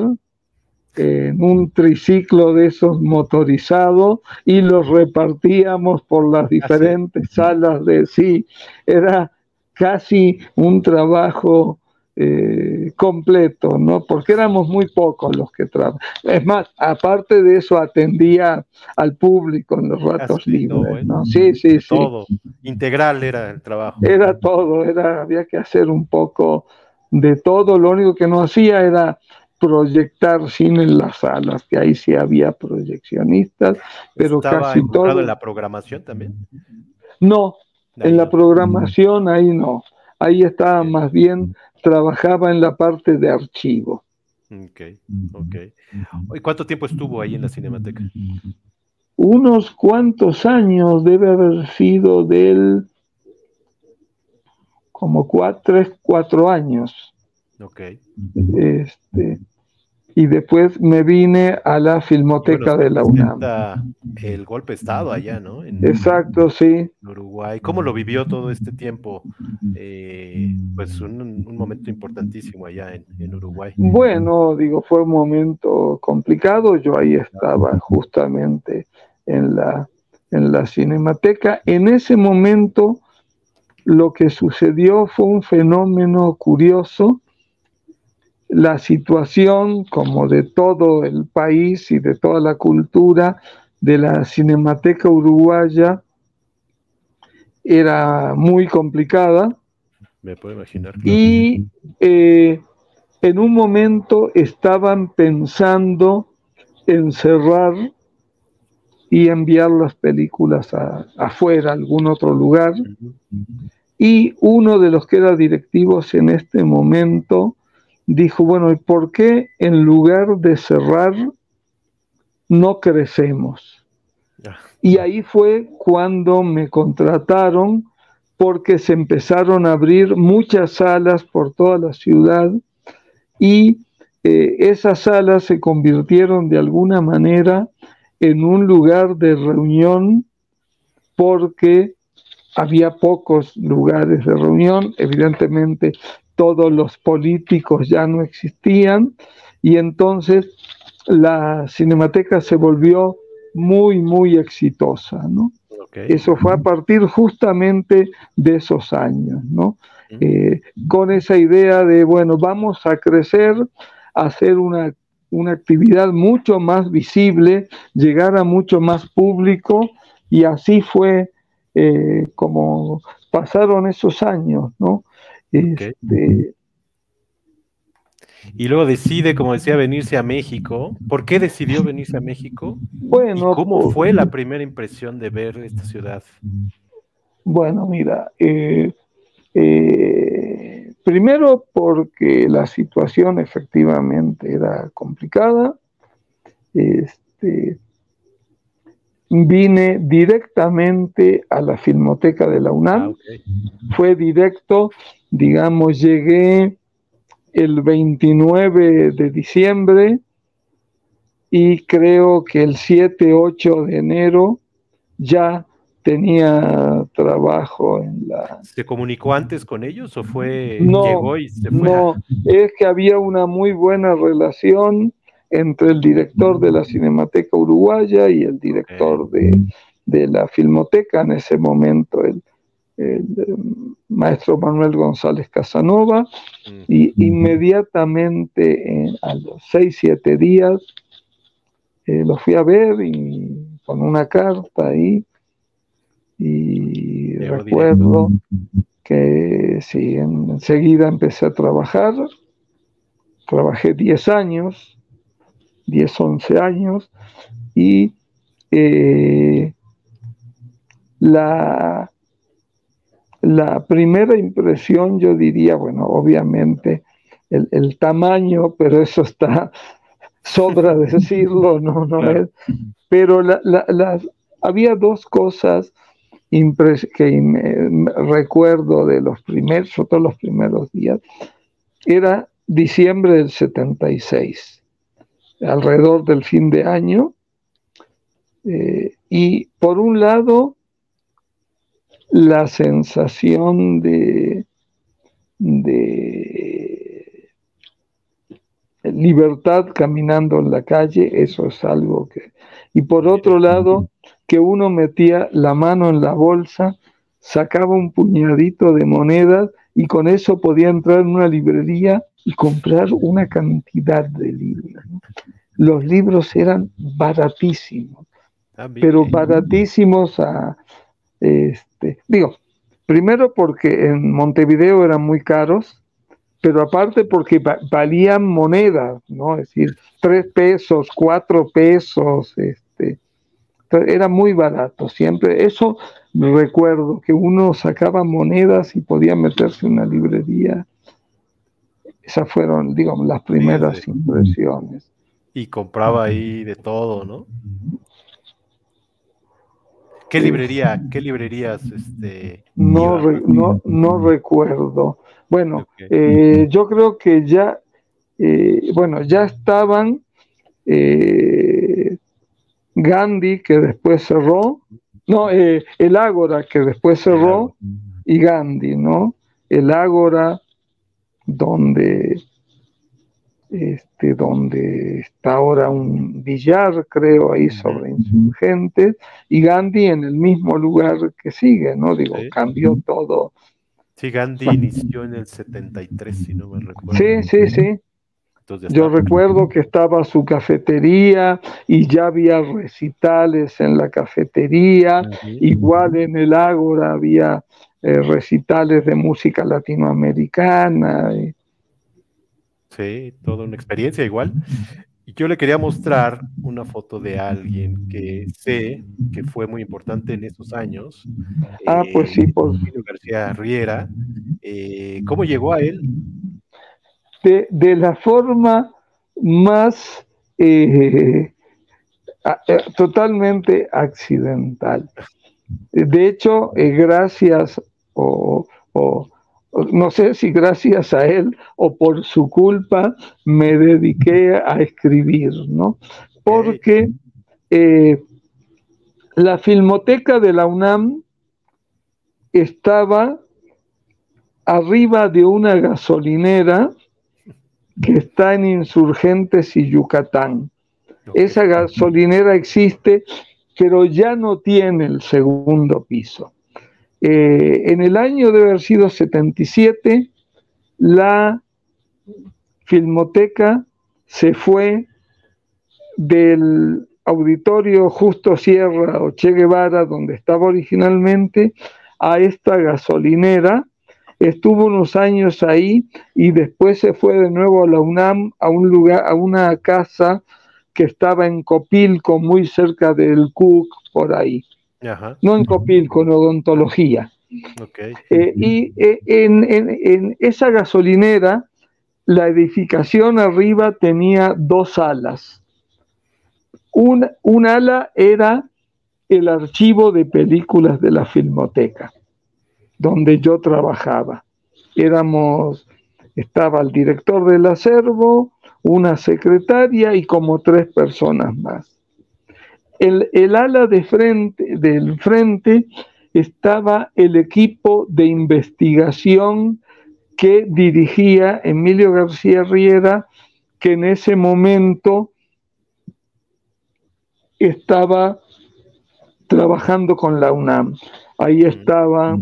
Speaker 2: en un triciclo de esos motorizados y los repartíamos por las diferentes salas de sí. Era casi un trabajo eh, completo, ¿no? Porque éramos muy pocos los que trabajaban. Es más, aparte de eso, atendía al público en los ratos libres, ¿no?
Speaker 1: Sí, sí, sí. Todo, integral era el trabajo.
Speaker 2: Era todo, era, había que hacer un poco de todo. Lo único que no hacía era proyectar cine en las salas, que ahí sí había proyeccionistas, pero casi todo.
Speaker 1: en la programación también?
Speaker 2: No, en la programación ahí no. Ahí estaba más bien trabajaba en la parte de archivo.
Speaker 1: Ok, ok. ¿Y cuánto tiempo estuvo ahí en la Cinemateca?
Speaker 2: Unos cuantos años, debe haber sido del como cuatro, tres, cuatro años.
Speaker 1: Ok.
Speaker 2: Este, y después me vine a la Filmoteca de la UNAM.
Speaker 1: El golpe de Estado allá, ¿no?
Speaker 2: Exacto, sí.
Speaker 1: Uruguay. ¿Cómo lo vivió todo este tiempo? Eh, pues un, momento importantísimo allá en, Uruguay.
Speaker 2: Bueno, digo, fue un momento complicado. Yo ahí estaba justamente en la, en la Cinemateca. En ese momento lo que sucedió fue un fenómeno curioso la situación, como de todo el país y de toda la cultura de la Cinemateca Uruguaya, era muy complicada.
Speaker 1: Me puedo imaginar.
Speaker 2: Y eh, en un momento estaban pensando en cerrar y enviar las películas afuera, a algún otro lugar. Y uno de los que era directivos en este momento dijo, bueno, ¿y por qué en lugar de cerrar no crecemos? Y ahí fue cuando me contrataron porque se empezaron a abrir muchas salas por toda la ciudad y eh, esas salas se convirtieron de alguna manera en un lugar de reunión porque había pocos lugares de reunión, evidentemente todos los políticos ya no existían y entonces la cinemateca se volvió muy, muy exitosa, ¿no? Eso fue a partir justamente de esos años, ¿no? Eh, con esa idea de, bueno, vamos a crecer, a hacer una, actividad mucho más visible, llegar a mucho más público, y así fue eh, como pasaron esos años, ¿no? Este,
Speaker 1: y luego decide, como decía, venirse a México. ¿Por qué decidió venirse a México?
Speaker 2: Bueno,
Speaker 1: ¿Cómo fue la primera impresión de ver esta ciudad?
Speaker 2: Bueno, mira, eh, eh, primero porque la situación efectivamente era complicada. Este, vine directamente a la Filmoteca de la UNAM. Ah, fue directo digamos, llegué el 29 de diciembre y creo que el 7, 8 de enero ya tenía trabajo en la...
Speaker 1: ¿Se comunicó antes con ellos o fue...
Speaker 2: No, llegó y se fue no, es que había una muy buena relación entre el director de la Cinemateca Uruguaya y el director de, de la Filmoteca en ese momento, el, maestro Manuel González Casanova, y inmediatamente a los seis, siete días eh, lo fui a ver y con una carta ahí, y recuerdo que sí, enseguida empecé a trabajar, trabajé 10 años, 10, 11 años, y eh, la, la primera impresión, yo diría, bueno, obviamente el, tamaño, pero eso está, sobra decirlo, no, no es. Pero había dos cosas que recuerdo de los primeros, todos los primeros días. Era diciembre del 76, alrededor del fin de año. Eh, y por un lado, la sensación de, de libertad caminando en la calle, eso es algo que... Y por otro lado, que uno metía la mano en la bolsa, sacaba un puñadito de monedas y con eso podía entrar en una librería y comprar una cantidad de libros. Los libros eran baratísimos, pero baratísimos a, este, digo, primero porque en Montevideo eran muy caros, pero aparte porque valían monedas, ¿no? Es decir, tres pesos, cuatro pesos, este, era muy barato, siempre. Eso recuerdo, que uno sacaba monedas y podía meterse en una librería. Esas fueron, digamos, las primeras impresiones.
Speaker 1: Y compraba ahí de todo, ¿no? ¿Qué librería, qué librerías? Este,
Speaker 2: no, no, no recuerdo. Bueno, eh, yo creo que ya, eh, bueno, ya estaban eh, Gandhi, que después cerró, no, el Ágora, que después cerró, y Gandhi, ¿no? El Ágora, donde este, donde está ahora un billar, creo, ahí sobre insurgentes, y Gandhi en el mismo lugar que sigue, ¿no? Digo, cambió todo.
Speaker 1: Sí, Gandhi inició en el 73, si no me recuerdo.
Speaker 2: Sí, sí, sí. Yo recuerdo que estaba su cafetería y ya había recitales en la cafetería, igual en el Ágora había eh, recitales de música latinoamericana. Y,
Speaker 1: Sí, toda una experiencia igual. Y yo le quería mostrar una foto de alguien que sé que fue muy importante en esos años.
Speaker 2: Ah, pues sí, por
Speaker 1: García Riera. Eh, ¿Cómo llegó a él?
Speaker 2: De, la forma más eh, eh, totalmente accidental. De hecho, gracias o no sé si gracias a él o por su culpa me dediqué a escribir, ¿no? Porque eh, la filmoteca de la UNAM estaba arriba de una gasolinera que está en Insurgentes y Yucatán. Esa gasolinera existe, pero ya no tiene el segundo piso. Eh, en el año de haber sido 77, la Filmoteca se fue del auditorio Justo Sierra o Che Guevara, donde estaba originalmente, a esta gasolinera. Estuvo unos años ahí y después se fue de nuevo a la UNAM, a un lugar, a una casa que estaba en Copilco, muy cerca del Cook, por ahí no en Copilco, en odontología. Eh, y eh, en, esa gasolinera, la edificación arriba tenía dos alas. Un, un ala era el archivo de películas de la Filmoteca, donde yo trabajaba. Éramos, estaba el director del acervo, una secretaria y como tres personas más. El, el ala de frente, del frente estaba el equipo de investigación que dirigía Emilio García Riera, que en ese momento estaba trabajando con la UNAM. Ahí estaba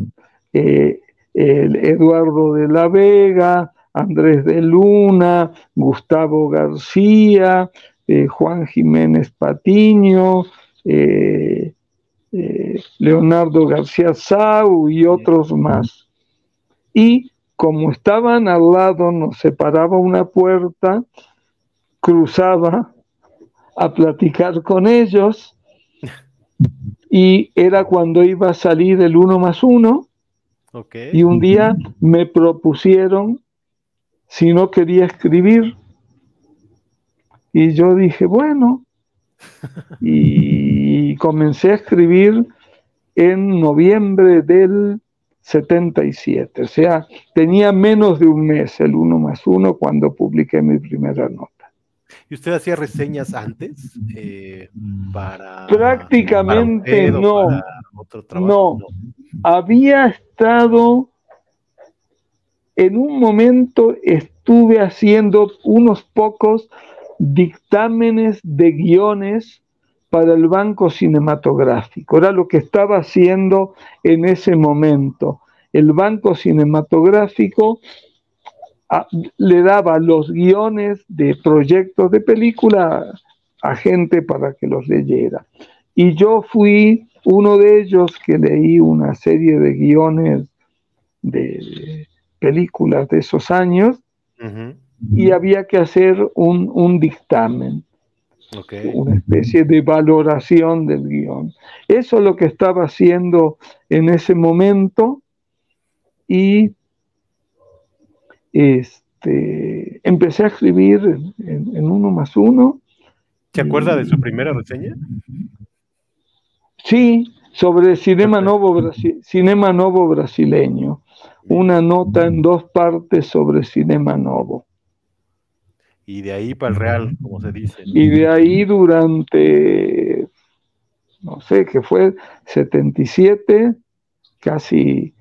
Speaker 2: eh, Eduardo de la Vega, Andrés de Luna, Gustavo García, eh, Juan Jiménez Patiño, eh, Leonardo García Sau y otros más. Y como estaban al lado, nos separaba una puerta, cruzaba a platicar con ellos y era cuando iba a salir el uno más uno. Y un día me propusieron si no quería escribir. Y yo dije, bueno, y comencé a escribir en noviembre del 77. O sea, tenía menos de un mes el uno más uno cuando publiqué mi primera nota.
Speaker 1: ¿Y usted hacía reseñas antes eh, para...
Speaker 2: Prácticamente no. no. Había estado, en un momento estuve haciendo unos pocos dictámenes de guiones para el banco cinematográfico. Era lo que estaba haciendo en ese momento. El banco cinematográfico ah, le daba los guiones de proyectos de película a gente para que los leyera. Y yo fui uno de ellos que leí una serie de guiones de películas de esos años y había que hacer un dictamen. Una especie de valoración del guion. Eso es lo que estaba haciendo en ese momento y este, empecé a escribir en, uno más uno.
Speaker 1: ¿Se acuerda de su primera reseña?
Speaker 2: Sí, sobre Cinema Novo, Cinema Novo brasileño. Una nota en dos partes sobre Cinema Novo
Speaker 1: y de ahí para el Real, como se dice.
Speaker 2: Y de ahí durante, no sé, que fue 77, casi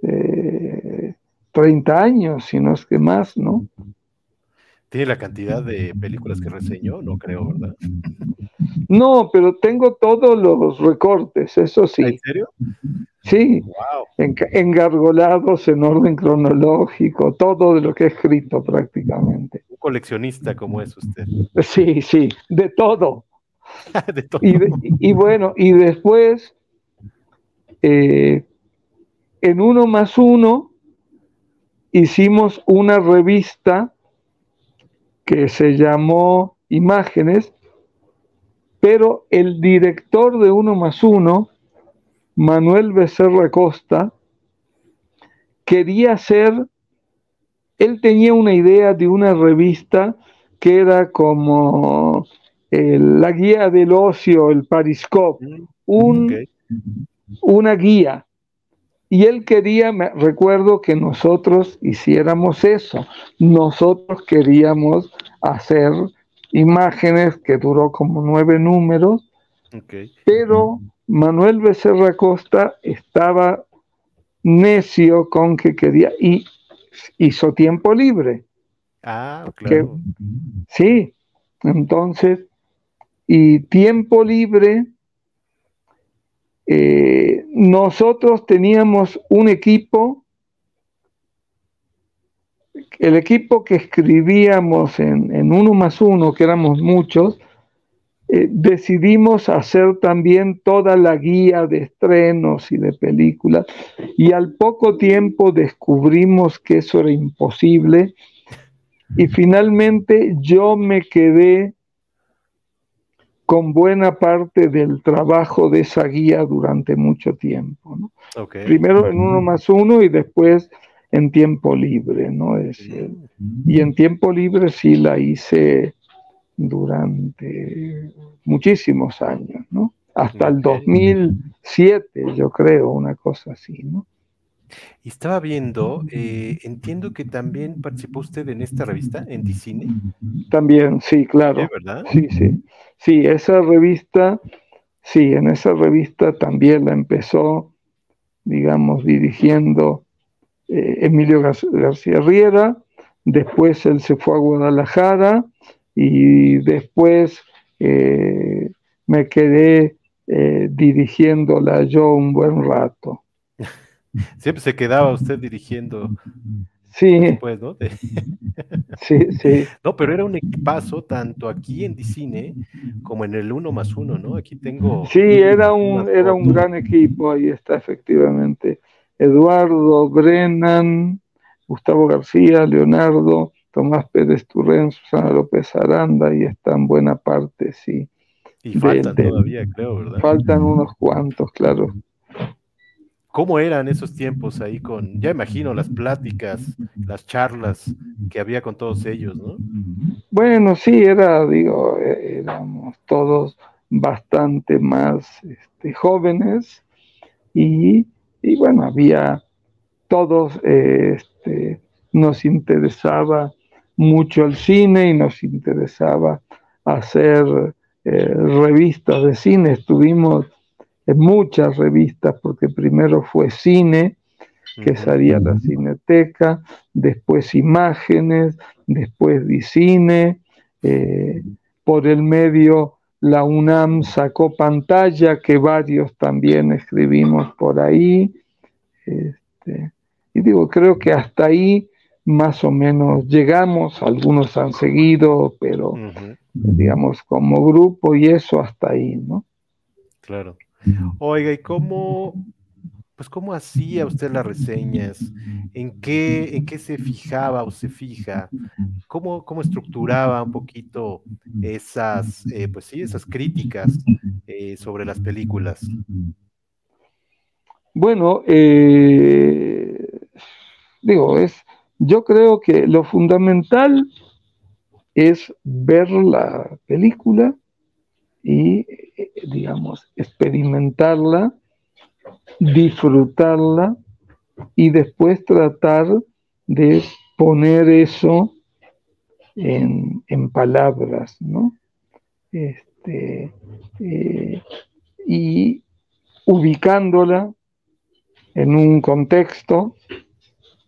Speaker 2: 30 eh, años, si no es que más, ¿no?
Speaker 1: ¿Tiene la cantidad de películas que reseñó? No creo, ¿verdad?
Speaker 2: No, pero tengo todos los recortes, eso sí.
Speaker 1: ¿En serio?
Speaker 2: Sí, engargolados en orden cronológico, todo de lo que he escrito prácticamente.
Speaker 1: Un coleccionista como es usted.
Speaker 2: Sí, sí, de todo. de todo. Y, bueno, y después, eh, en uno más uno, hicimos una revista que se llamó Imágenes, pero el director de uno más uno, Manuel Becerra Costa, quería hacer, él tenía una idea de una revista que era como la guía del ocio, el Pariscope, mm, un, una guía. Y él quería, me recuerdo que nosotros hiciéramos eso. Nosotros queríamos hacer imágenes que duró como nueve números, pero Manuel Becerra Costa estaba necio con que quería y hizo tiempo libre.
Speaker 1: Ah, claro.
Speaker 2: sí, entonces, y tiempo libre, eh, nosotros teníamos un equipo el equipo que escribíamos en, uno más uno, que éramos muchos, eh, decidimos hacer también toda la guía de estrenos y de películas y al poco tiempo descubrimos que eso era imposible y finalmente yo me quedé con buena parte del trabajo de esa guía durante mucho tiempo. Primero en uno más uno y después en tiempo libre, ¿no? Es, y en tiempo libre sí la hice durante muchísimos años, ¿no? Hasta el 2007, yo creo, una cosa así, ¿no?
Speaker 1: Y estaba viendo, eh, entiendo que también participó usted en esta revista, en Dicine.
Speaker 2: También, sí, claro.
Speaker 1: Sí, ¿verdad?
Speaker 2: Sí, sí. Sí, esa revista, sí, en esa revista también la empezó, digamos, dirigiendo eh, Emilio García Riera, después él se fue a Guadalajara y después eh, me quedé dirigiéndola yo un buen rato.
Speaker 1: Siempre se quedaba usted dirigiendo.
Speaker 2: Sí.
Speaker 1: Después, ¿no?
Speaker 2: sí, sí.
Speaker 1: No, pero era un equipazo tanto aquí en Dicine como en el uno más uno, ¿no? Aquí tengo.
Speaker 2: Sí, era un, era un gran equipo, ahí está efectivamente. Eduardo, Brennan, Gustavo García, Leonardo, Tomás Pérez Turren, Susana López Aranda, y está en buena parte, sí.
Speaker 1: Y faltan todavía, creo, ¿verdad?
Speaker 2: Faltan unos cuantos, claro.
Speaker 1: ¿Cómo eran esos tiempos ahí con, ya imagino, las pláticas, las charlas que había con todos ellos, ¿no?
Speaker 2: Bueno, sí, era, digo, e-, éramos todos bastante más este, jóvenes y, bueno, había todos, este, nos interesaba mucho el cine y nos interesaba hacer eh, revistas de cine. Estuvimos en muchas revistas, porque primero fue cine, que salía la cineteca, después imágenes, después Dicine, eh, por el medio la UNAM sacó pantalla, que varios también escribimos por ahí. Este, y digo, creo que hasta ahí más o menos llegamos, algunos han seguido, pero digamos como grupo y eso hasta ahí, ¿no?
Speaker 1: Claro. Oiga, ¿y cómo, pues cómo hacía usted las reseñas? ¿En qué, en qué se fijaba o se fija? ¿Cómo, cómo estructuraba un poquito esas, eh, pues sí, esas críticas eh, sobre las películas?
Speaker 2: Bueno, eh, digo, es, yo creo que lo fundamental es ver la película y, digamos, experimentarla, disfrutarla y después tratar de poner eso en, palabras, ¿no? Este, eh, y ubicándola en un contexto,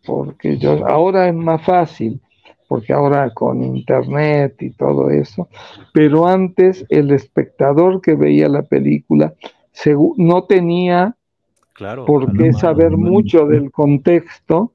Speaker 2: porque yo, ahora es más fácil, porque ahora con internet y todo eso, pero antes el espectador que veía la película no tenía por qué saber mucho del contexto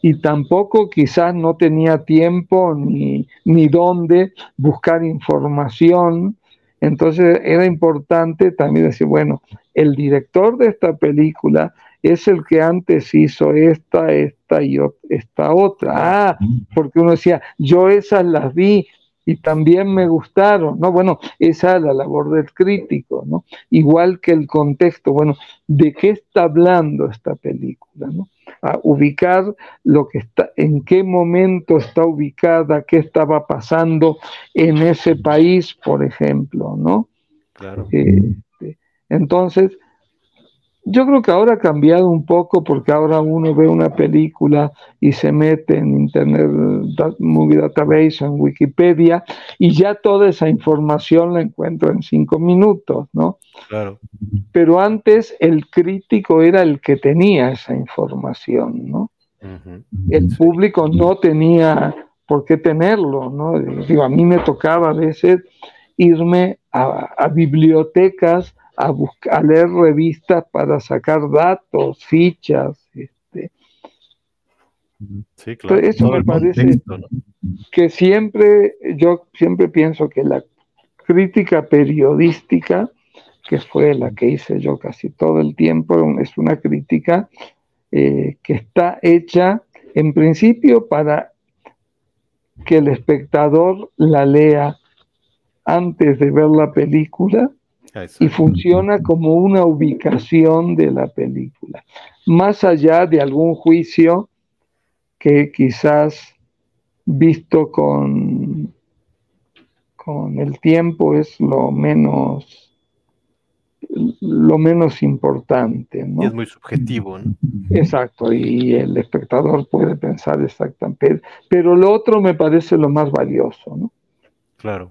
Speaker 2: y tampoco quizás no tenía tiempo ni, ni dónde buscar información. Entonces era importante también decir, bueno, el director de esta película es el que antes hizo esta, esta y esta otra. Ah, porque uno decía, yo esas las vi y también me gustaron, ¿no? Bueno, esa es la labor del crítico, ¿no? Igual que el contexto, bueno, ¿de qué está hablando esta película, ¿no? A ubicar lo que está, en qué momento está ubicada, qué estaba pasando en ese país, por ejemplo, ¿no?
Speaker 1: Claro.
Speaker 2: Este, entonces, yo creo que ahora ha cambiado un poco porque ahora uno ve una película y se mete en Internet Movie Database, en Wikipedia, y ya toda esa información la encuentro en cinco minutos, ¿no?
Speaker 1: Claro.
Speaker 2: Pero antes el crítico era el que tenía esa información, ¿no? El público no tenía por qué tenerlo, ¿no? Digo, a mí me tocaba a veces irme a bibliotecas a, buscar, a leer revistas para sacar datos, fichas. Este.
Speaker 1: Sí, claro.
Speaker 2: Eso me parece que siempre, yo siempre pienso que la crítica periodística, que fue la que hice yo casi todo el tiempo, es una crítica eh, que está hecha en principio para que el espectador la lea antes de ver la película y funciona como una ubicación de la película, más allá de algún juicio que quizás visto con, con el tiempo es lo menos lo menos importante. ¿no?
Speaker 1: Y es muy subjetivo. ¿no?
Speaker 2: Exacto, y el espectador puede pensar exactamente, pero lo otro me parece lo más valioso. ¿no?
Speaker 1: Claro.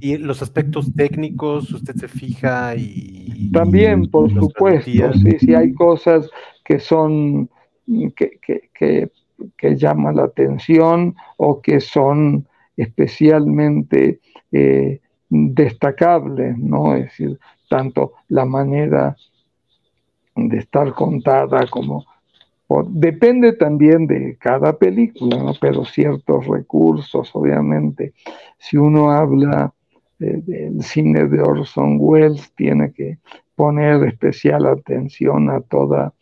Speaker 1: Y los aspectos técnicos, usted se fija y...
Speaker 2: También, por supuesto, sí, sí, hay cosas que son, que, que, que, llaman la atención o que son especialmente eh, destacables, ¿no? Es decir, tanto la manera de estar contada como depende también de cada película, ¿no? pero ciertos recursos, obviamente. Si uno habla eh, del cine de Orson Welles, tiene que poner especial atención a toda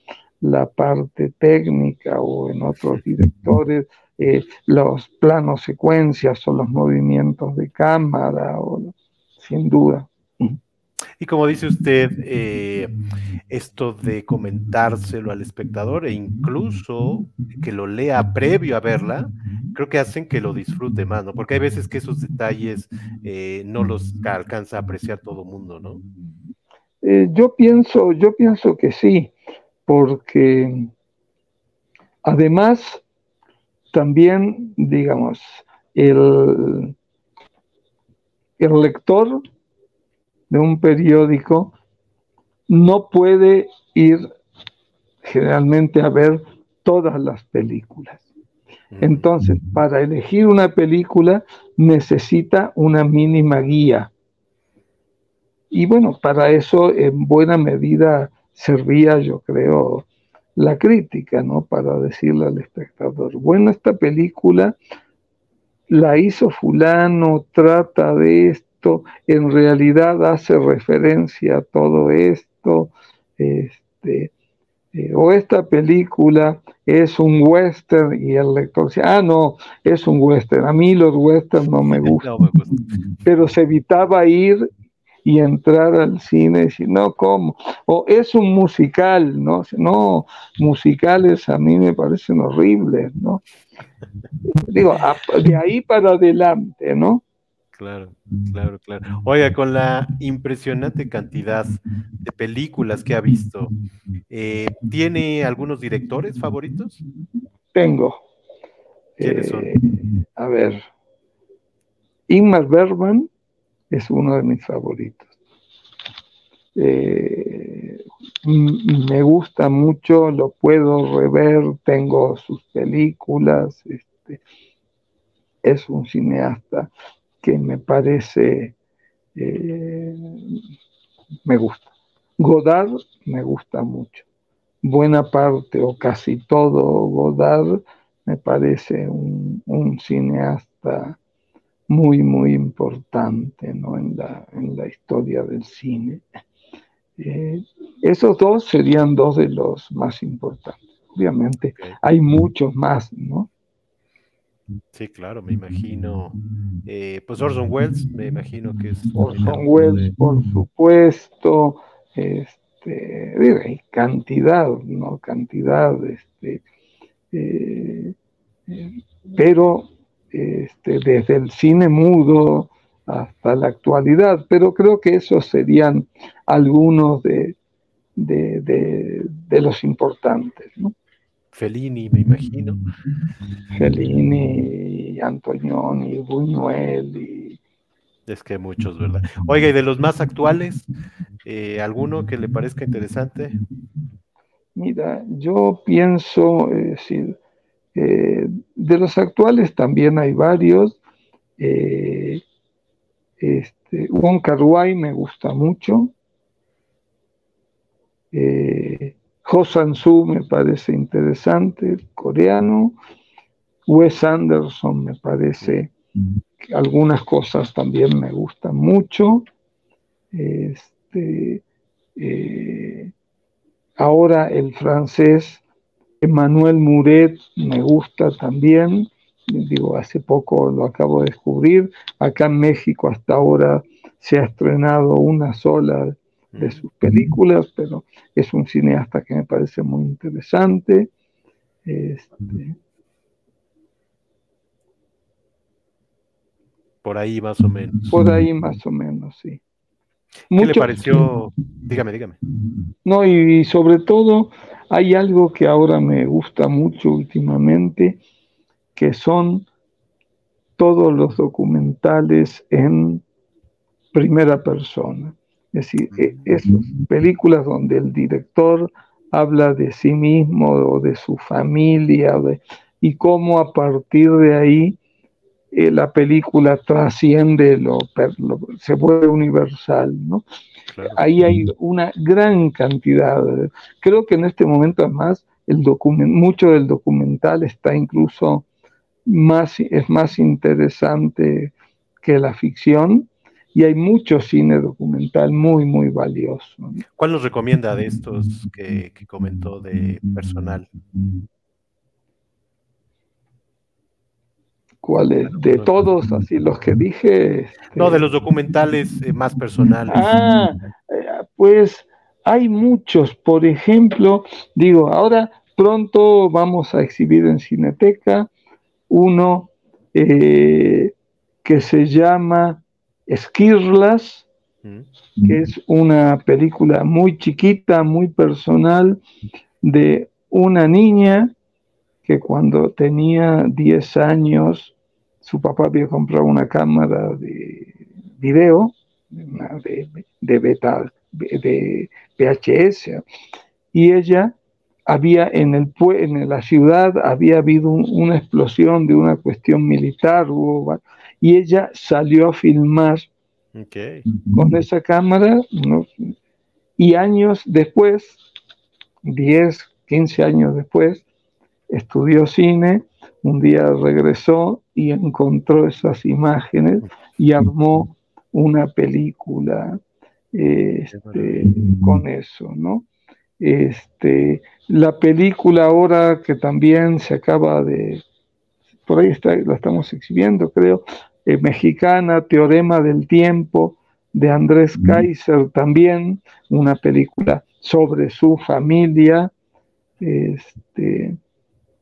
Speaker 2: la parte técnica o en otros directores, eh, los planos secuencias o los movimientos de cámara, o, sin duda.
Speaker 1: Y como dice usted, eh, esto de comentárselo al espectador e incluso que lo lea previo a verla, creo que hacen que lo disfrute más, ¿no? Porque hay veces que esos detalles eh, no los alcanza a apreciar todo el mundo, ¿no?
Speaker 2: Eh, yo pienso, yo pienso que sí, porque además también, digamos, el, el lector de un periódico no puede ir generalmente a ver todas las películas. Entonces, para elegir una película necesita una mínima guía. Y bueno, para eso en buena medida servía, yo creo, la crítica, ¿no? Para decirle al espectador, bueno, esta película la hizo fulano, trata de esto en realidad hace referencia a todo esto, este, eh, o esta película es un western y el lector dice, ah, no, es un western, a mí los westerns no me gustan, pero se evitaba ir y entrar al cine y decir, no, ¿cómo? O es un musical, ¿no? No, musicales a mí me parecen horribles, ¿no? Digo, de ahí para adelante, ¿no?
Speaker 1: Claro, claro, claro. Oiga, con la impresionante cantidad de películas que ha visto, eh, ¿tiene algunos directores favoritos?
Speaker 2: Tengo. ¿Quiénes son? Eh, a ver, Ingmar Bergman es uno de mis favoritos. Eh, me gusta mucho, lo puedo rever, tengo sus películas, este, es un cineasta que me parece, eh, me gusta. Godard me gusta mucho. Buena parte o casi todo Godard me parece un, cineasta muy, muy importante en, la, en la historia del cine. Eh, esos dos serían dos de los más importantes. Obviamente hay muchos más, ¿no?
Speaker 1: Sí, claro, me imagino. Eh, pues Orson Welles, me imagino que es.
Speaker 2: Orson Welles, por supuesto. Este, hay cantidad, ¿no? Cantidad, este. Eh, eh, pero este, desde el cine mudo hasta la actualidad, pero creo que esos serían algunos de, de, de los importantes, ¿no?
Speaker 1: Fellini, me imagino.
Speaker 2: Fellini, Antonioni, Buñuel y...
Speaker 1: Es que muchos, ¿verdad? Oiga, y de los más actuales, eh, ¿alguno que le parezca interesante?
Speaker 2: Mira, yo pienso, es decir, eh, de los actuales también hay varios. Eh, este, Wong Kar me gusta mucho. Eh, Ho San-soo me parece interesante, coreano. Wes Anderson me parece que algunas cosas también me gustan mucho. Este, eh, ahora el francés Emmanuel Muret me gusta también. Digo, hace poco lo acabo de descubrir. Acá en México hasta ahora se ha estrenado una sola de sus películas, pero es un cineasta que me parece muy interesante. Este,
Speaker 1: por ahí más o menos.
Speaker 2: Por ahí más o menos, sí.
Speaker 1: ¿Qué le pareció? Dígame, dígame.
Speaker 2: No, y sobre todo hay algo que ahora me gusta mucho últimamente, que son todos los documentales en primera persona. Es decir, e, esas películas donde el director habla de sí mismo o de su familia y cómo a partir de ahí eh, la película trasciende, lo, se vuelve universal. ¿no? Ahí hay una gran cantidad. Creo que en este momento además el mucho del documental está incluso más, es más interesante que la ficción y hay mucho cine documental muy, muy valioso.
Speaker 1: ¿Cuál nos recomienda de estos que, comentó de personal?
Speaker 2: ¿Cuáles? De todos, así los que dije.
Speaker 1: Este no, de los documentales eh, más personales.
Speaker 2: Ah, eh, pues hay muchos. Por ejemplo, digo, ahora pronto vamos a exhibir en Cineteca uno eh, que se llama Esquirlas, mm. que es una película muy chiquita, muy personal, de una niña que cuando tenía 10 años, su papá había comprado una cámara de video, de, de, beta, de VHS, y ella había en, el, en la ciudad había habido una explosión de una cuestión militar y ella salió a filmar con esa cámara y años después, 10, 15 años después, estudió cine, un día regresó y encontró esas imágenes y armó una película este, con eso, ¿no? Este, la película ahora que también se acaba de, por ahí está, la estamos exhibiendo, creo, eh, mexicana, Teorema del Tiempo, de Andrés Kaiser también, una película sobre su familia. Este,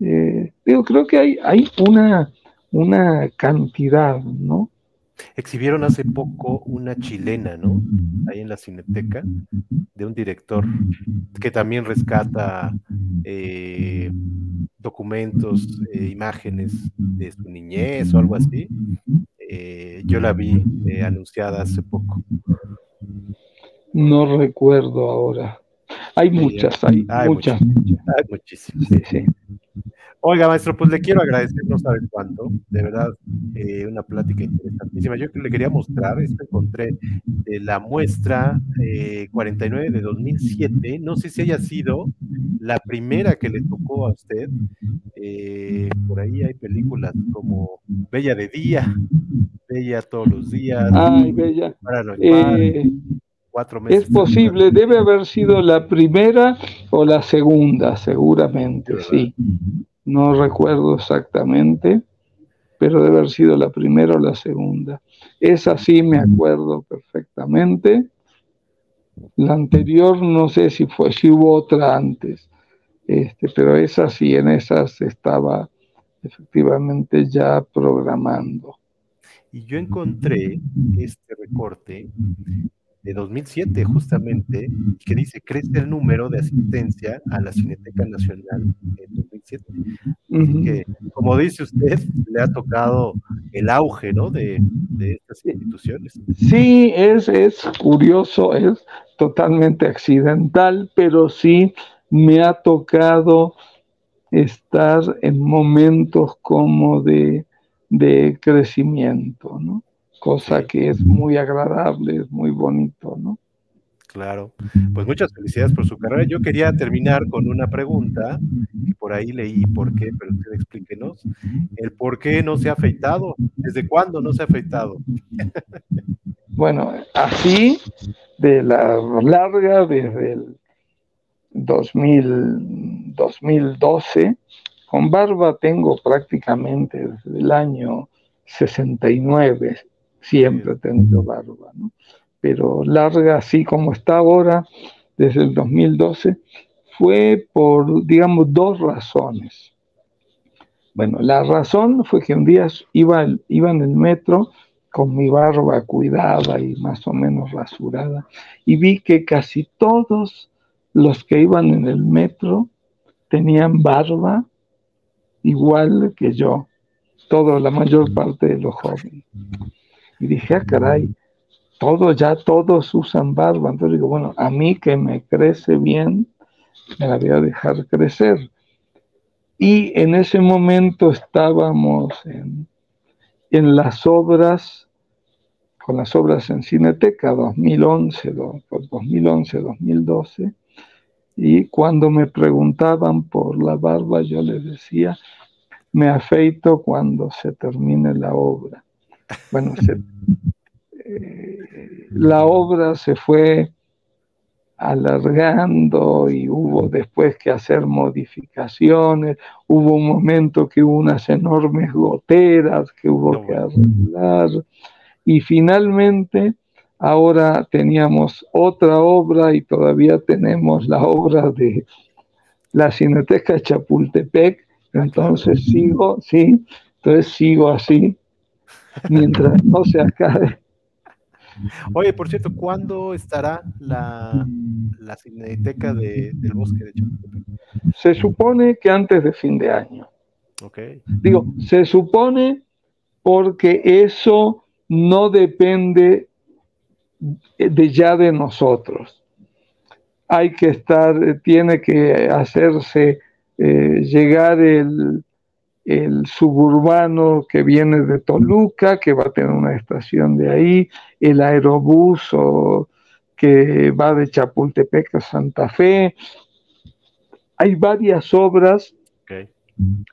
Speaker 2: eh, creo que hay, hay una, una cantidad, ¿no?
Speaker 1: Exhibieron hace poco una chilena, ¿no? Ahí en la Cineteca, de un director que también rescata eh, documentos, eh, imágenes de su niñez o algo así. Eh, yo la vi anunciada hace poco.
Speaker 2: No recuerdo ahora. Hay muchas, hay, muchas.
Speaker 1: Hay muchísimas. Sí, sí. Oiga, maestro, pues le quiero agradecer, no sabe cuánto, de verdad, eh, una plática interesantísima. Yo le quería mostrar, esto encontré de la muestra 49 eh, de 2007, no sé si haya sido la primera que le tocó a usted. Eh, por ahí hay películas como Bella de Día, Bella todos los días.
Speaker 2: Ay, Bella. Cuatro meses. Es posible, debe haber sido la primera o la segunda, seguramente, sí no recuerdo exactamente, pero debe haber sido la primera o la segunda. Esa sí me acuerdo perfectamente. La anterior no sé si fue, si hubo otra antes, este, pero esa sí, en esas estaba efectivamente ya programando.
Speaker 1: Y yo encontré este recorte de 2007 justamente, que dice, crece el número de asistencia a la Cineteca Nacional en 2007. que, como dice usted, le ha tocado el auge, ¿no? De, de estas instituciones.
Speaker 2: Sí, es, es curioso, es totalmente accidental, pero sí me ha tocado estar en momentos como de, de crecimiento, ¿no? Cosa que es muy agradable, es muy bonito, ¿no?
Speaker 1: Claro, pues muchas felicidades por su carrera. Yo quería terminar con una pregunta, que por ahí leí por qué, pero usted explíquenos, el por qué no se ha afeitado, desde cuándo no se ha afeitado.
Speaker 2: Bueno, así, de la larga, desde el 2000, 2012, con barba tengo prácticamente desde el año 69, siempre he tenido barba, ¿no? pero larga así como está ahora, desde el 2012, fue por, digamos, dos razones. Bueno, la razón fue que un día iba, iba en el metro con mi barba cuidada y más o menos rasurada, y vi que casi todos los que iban en el metro tenían barba igual que yo, toda la mayor parte de los jóvenes. Y dije, ah, caray, todos ya todos usan barba. Entonces digo, bueno, a mí que me crece bien, me la voy a dejar crecer. Y en ese momento estábamos en, en las obras, con las obras en Cineteca 2011, 2011, 2012, y cuando me preguntaban por la barba, yo les decía, me afeito cuando se termine la obra. Bueno, eh, la obra se fue alargando y hubo después que hacer modificaciones, hubo un momento que hubo unas enormes goteras que hubo que arreglar. Y finalmente ahora teníamos otra obra y todavía tenemos la obra de la Cineteca Chapultepec, entonces sigo, sí, entonces sigo así mientras no se acabe
Speaker 1: Oye, por cierto, ¿cuándo estará la, la Cineteca del Bosque de Chapultepec?
Speaker 2: Se supone que antes de fin de año.
Speaker 1: Ok.
Speaker 2: Digo, se supone porque eso no depende de ya de nosotros. Hay que estar, tiene que hacerse eh, llegar el, el suburbano que viene de Toluca, que va a tener una estación de ahí, el aerobús que va de Chapultepec a Santa Fe. Hay varias obras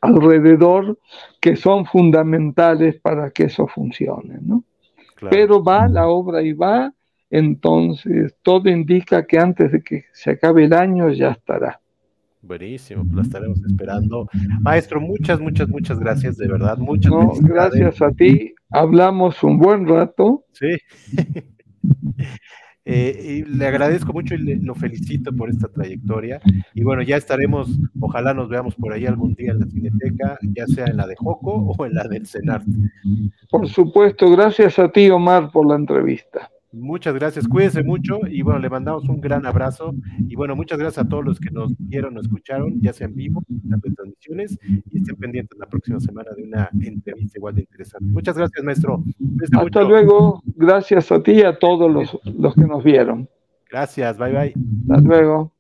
Speaker 2: alrededor que son fundamentales para que eso funcione, ¿no? Pero va la obra y va, entonces todo indica que antes de que se acabe el año ya estará.
Speaker 1: Buenísimo, pues la estaremos esperando. Maestro, muchas, muchas, muchas gracias, de verdad, muchas
Speaker 2: Gracias a ti, hablamos un buen rato.
Speaker 1: Sí. Eh, y le agradezco mucho y lo felicito por esta trayectoria. Y bueno, ya estaremos, ojalá nos veamos por ahí algún día en la Cineteca, ya sea en la de Joco o en la del Cenar.
Speaker 2: Por supuesto, gracias a ti, Omar, por la entrevista.
Speaker 1: Muchas gracias, cuídense mucho y bueno, le mandamos un gran abrazo y bueno, muchas gracias a todos los que nos vieron o escucharon, ya sea en vivo, en las transmisiones y estén pendientes la próxima semana de una entrevista igual de interesante. Muchas gracias, maestro.
Speaker 2: Hasta luego, gracias a ti y a todos los, los que nos vieron.
Speaker 1: Gracias, bye bye.
Speaker 2: Hasta luego.